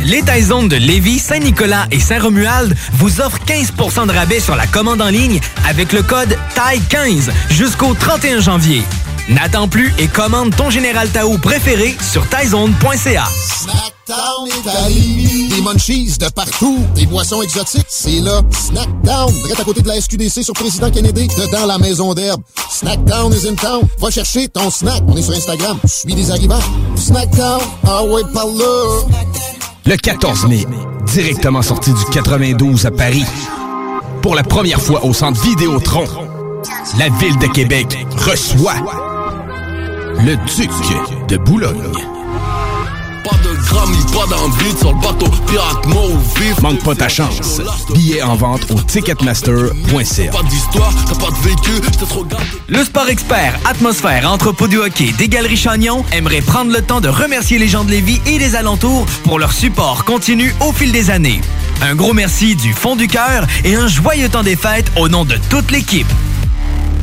Les Taizones de Lévis, Saint-Nicolas et Saint-Romuald vous offrent 15 de rabais sur la commande en ligne avec le code TAI15 jusqu'au 31 janvier. N'attends plus et commande ton Général Tao préféré sur taizone.ca. Snackdown. Des munchies de partout. Des boissons exotiques. C'est là. Snackdown. Direct à côté de la SQDC sur Président Kennedy. Dedans la maison d'herbe. Snackdown is in town. Va chercher ton snack. On est sur Instagram. Suis des arrivants. Snackdown. Ah ouais, par là. Le 14 mai, directement sorti du 92 à Paris. Pour la première fois au centre Vidéotron, la ville de Québec reçoit le duc de Boulogne. Pas de grammes, pas d'envie sur le bateau pirate mot vif. Manque pas ta chance. Billets en vente au ticketmaster.ca. Pas d'histoire, t'as pas de vécu, j'étais trop. Le sport expert Atmosphère Entrepôt du hockey des Galeries Chagnon aimerait prendre le temps de remercier les gens de Lévis et des alentours pour leur support continu au fil des années. Un gros merci du fond du cœur et un joyeux temps des fêtes au nom de toute l'équipe.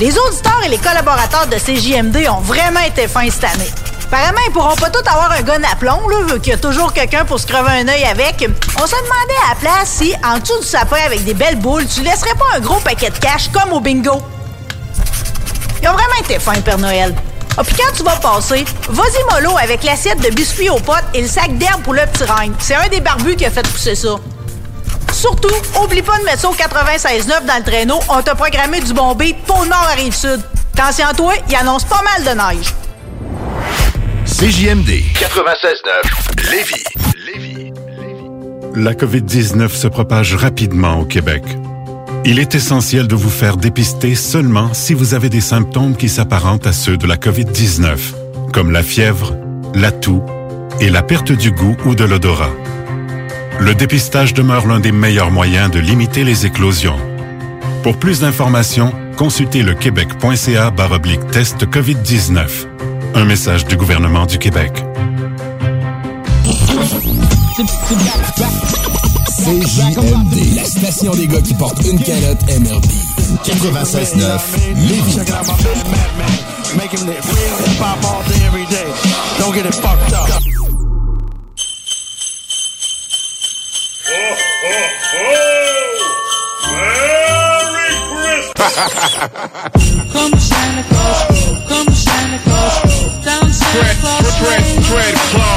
Les auditeurs et les collaborateurs de CJMD ont vraiment été fins cette année. Apparemment, ils pourront pas tous avoir un gun à plomb, vu qu'il y a toujours quelqu'un pour se crever un œil avec. On se demandait à la place si, en dessous du sapin avec des belles boules, tu laisserais pas un gros paquet de cash comme au bingo. Ils ont vraiment été fins, Père Noël. Ah, puis quand tu vas passer, vas-y mollo avec l'assiette de biscuits aux potes et le sac d'herbe pour le petit règne. C'est un des barbus qui a fait pousser ça. Surtout, oublie pas de mettre ça au 96.9 dans le traîneau. On t'a programmé du bombé pour nord à rive-sud. Attention à toi, il annonce pas mal de neige. CJMD 96.9 Lévis. La COVID-19 se propage rapidement au Québec. Il est essentiel de vous faire dépister seulement si vous avez des symptômes qui s'apparentent à ceux de la COVID-19, comme la fièvre, la toux et la perte du goût ou de l'odorat. Le dépistage demeure l'un des meilleurs moyens de limiter les éclosions. Pour plus d'informations, consultez le québec.ca baroblique test COVID-19. Un message du gouvernement du Québec. CJMD, la station des gars qui portent une calotte MRB. 96.9 Lévis. Making it real hip hop all day, every day. Don't get it fucked up. Come Santa Claus, come Santa Claus, down Santa Claus Tread, tread, claws.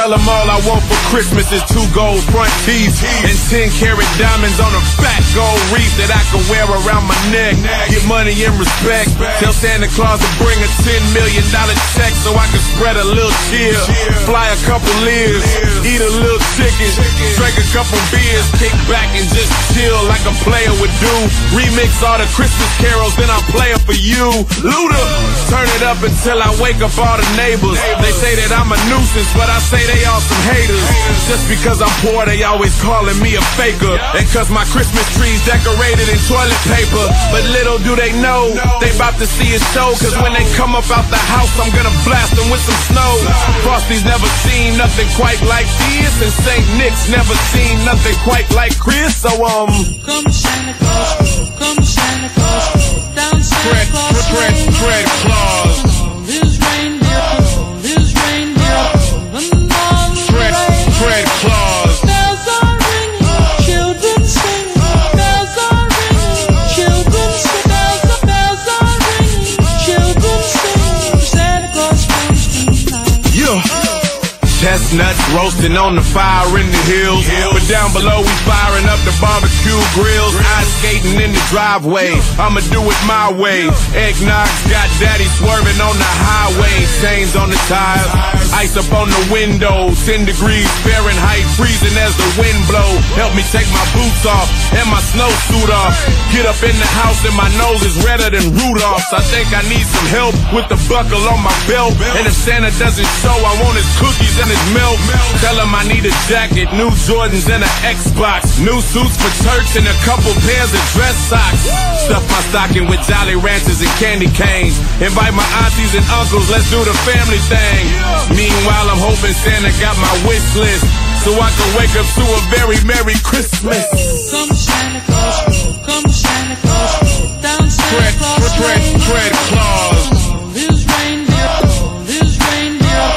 Tell them all I want for Christmas is two gold front teeth and 10 carat diamonds on a fat gold wreath that I can wear around my neck. Get money and respect. Tell Santa Claus to bring a 10 million dollar check so I can spread a little cheer. Fly a couple years, eat a little chicken, drink a couple beers, kick back and just chill like a player would do. Remix all the Christmas carols, then I'll play for you. Luda, turn it up until I wake up all the neighbors. They say that I'm a nuisance, but I say they all some haters. Just because I'm poor, they always calling me a faker. And cause my Christmas tree's decorated in toilet paper. But little do they know, they about to see a show. Cause when they come up out the house, I'm gonna blast them with some snow. Frosty's never seen nothing quite like this. And St. Nick's never seen nothing quite like Chris. So, um. Come Santa Claus, come Santa Claus, down Santa Claus Fred, Lane. Fred Claus. Bells are ringing, children sing. Bells are ringing, children sing. Bells are, bells are ringing, children sing. Santa Claus comes tonight. Yeah. Chestnuts roasting on the fire in the hills. But down below, we firing up the barbecue grills. Ice skating in the driveway. I'ma do it my way. Eggnog's got daddy swerving on the highway. Chains on the tires. Ice up on the window. 10 degrees Fahrenheit. Freezing as the wind blow. Help me take my boots off and my snowsuit off. Get up in the house and my nose is redder than Rudolph's. I think I need some help with the buckle on my belt. And if Santa doesn't show, I want his cookies and his milk. Tell him I need a jacket, new Jordans and an Xbox. New suits for church and a couple pairs of dress socks. Stuff my stocking with Jolly Ranchers and candy canes. Invite my aunties and uncles, let's do the family thing. Meanwhile, I'm hoping Santa got my wish list. So I can wake up to a very Merry Christmas. Come Santa Claus, come Santa Claus, down Santa Fred, Claus Fred, Lane. Fred Claus. His reindeer, his reindeer,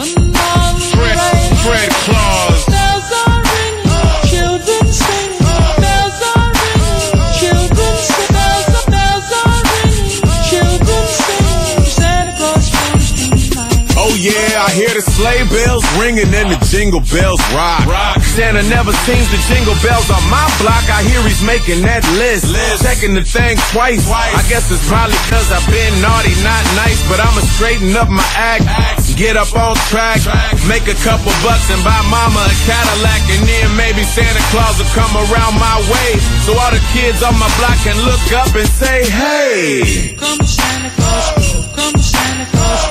and all the Fred, Fred Claus. I hear the sleigh bells ringing and the jingle bells rock. rock. Santa never seems to jingle bells on my block. I hear he's making that list. Checking the thing twice. I guess it's probably cause I've been naughty, not nice. But I'ma straighten up my act. Get up on track. Make a couple bucks and buy mama a Cadillac. And then maybe Santa Claus will come around my way. So all the kids on my block can look up and say, hey. Come Santa Claus, come Santa Claus,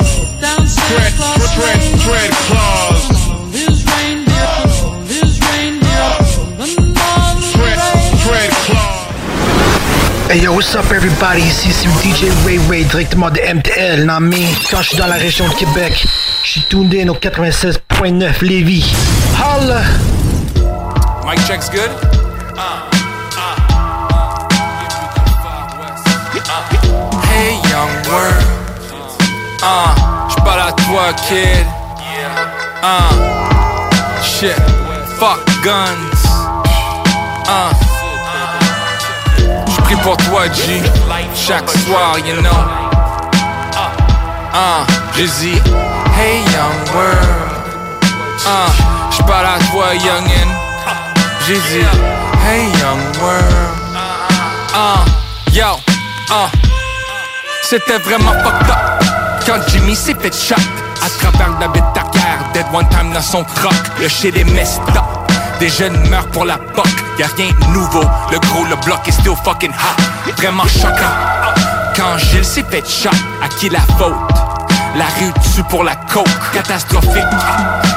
Hey yo, what's up everybody? Ici c'est DJ Ray Ray directement de MTL. Mes, quand je suis dans la région de Québec, je suis in au 96.9 Lévis. Holla! Mic check's good? Hey young world. Uh, j'parle à toi kid. Uh, shit. Fuck guns. Uh. J'prie pour toi G. Chaque soir, you know. Uh, dit, hey young world. Uh, j'parle à toi youngin. Dit, hey young world. Uh, yo, uh. C'était vraiment fucked up quand Jimmy s'est fait shot à travers David Tucker, dead one time dans son croc. Le est messed up. Des jeunes meurent pour la poque, y'a rien de nouveau. Le gros, le bloc est still fucking hot. Vraiment choquant. Quand Gilles s'est fait shot, à qui la faute? La rue tue pour la coke, catastrophique.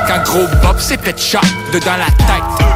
Quand gros Bob s'est fait shot dedans la tête.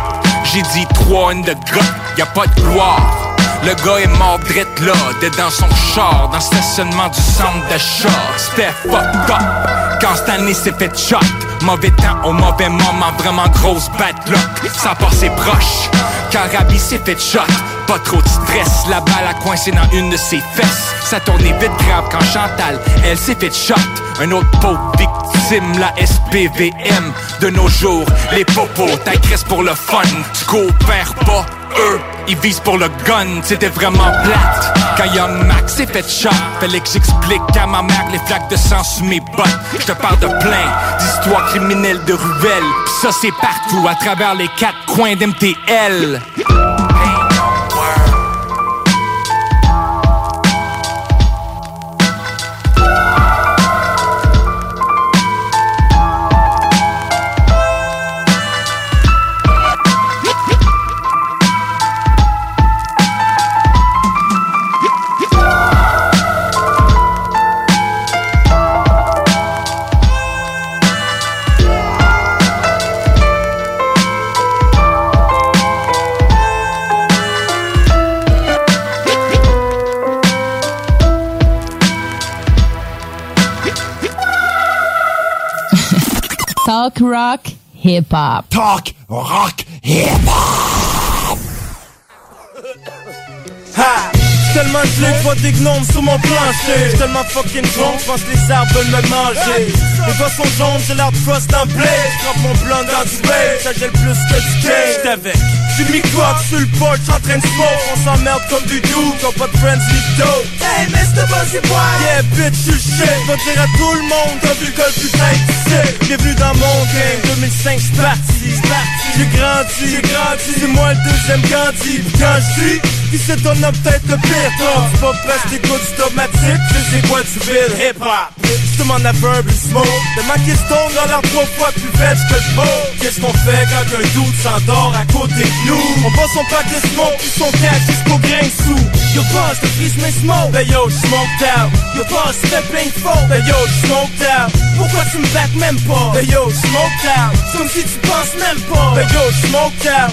J'ai dit trois in de gars, y a pas de gloire. Le gars est mort drette là, d'être dans son char, dans le stationnement du centre de chat. C'était fucked up. Quand année s'est fait shot, mauvais temps au mauvais moment, vraiment grosse bad luck. Ça passait proche. Quand Rabi s'est fait shot, pas trop de stress. La balle a coincé dans une de ses fesses. Ça tournait vite grave quand Chantal, elle s'est fait shot. Un autre pauvre victime, la SPVM. De nos jours, les popos t'agressent pour le fun. Tu coopères pas, eux, ils visent pour le gun, c'était vraiment plate. Quand Young Max s'est fait shot, fallait que j'explique à ma mère les flaques de sang sous mes bottes. Je te parle de plein d'histoires criminelles de ruelles. Pis ça c'est partout, à travers les quatre coins d'MTL. Talk rock, hip hop. Talk rock, hip hop. Ha! Tellement gelé, pas des gnomes sur mon plancher. J'suis tellement fucking drunk, j'pense que les arbres veulent me manger. Les doigts sont jaunes, j'ai l'air de frost en blé. J'croppe mon blanc dans du rage, ça gèle plus que du cake. J'suis avec. Mis quoi sur le porch en train de smoke. On s'emmerde comme du doux, qu'on pas de friends ni dope. Hey, Mr. Buzzy Boy! Yeah, bitch, tu shit. Va dire à tout le monde, t'as vu le gars le plus dingue, tu sais. Bienvenue dans mon game, 2005, j'suis parti. J'ai grandi, j'ai grandi. C'est moi le deuxième Gandhi. Quand j'dis, qui c'est ton homme peut-être le pire. C'est pas presque t'écoutes du automatique, tu sais quoi tu veux, hip hop. Je demande à Verb smoke. De ma question dans l'air trois fois plus vite que le mot. Qu'est-ce qu'on fait quand un doute s'endort à côté de nous? On passe son pack de smoke puis son cash jusqu'au grain sous. Yo boss, the fils mes smoke. Ben yo, smoked out. Yo boss, plein de faux. Ben yo, smoked out. Pourquoi tu me back même pas? Ben yo, smoked out. Comme si tu penses même pas. Ben yo, smoked out.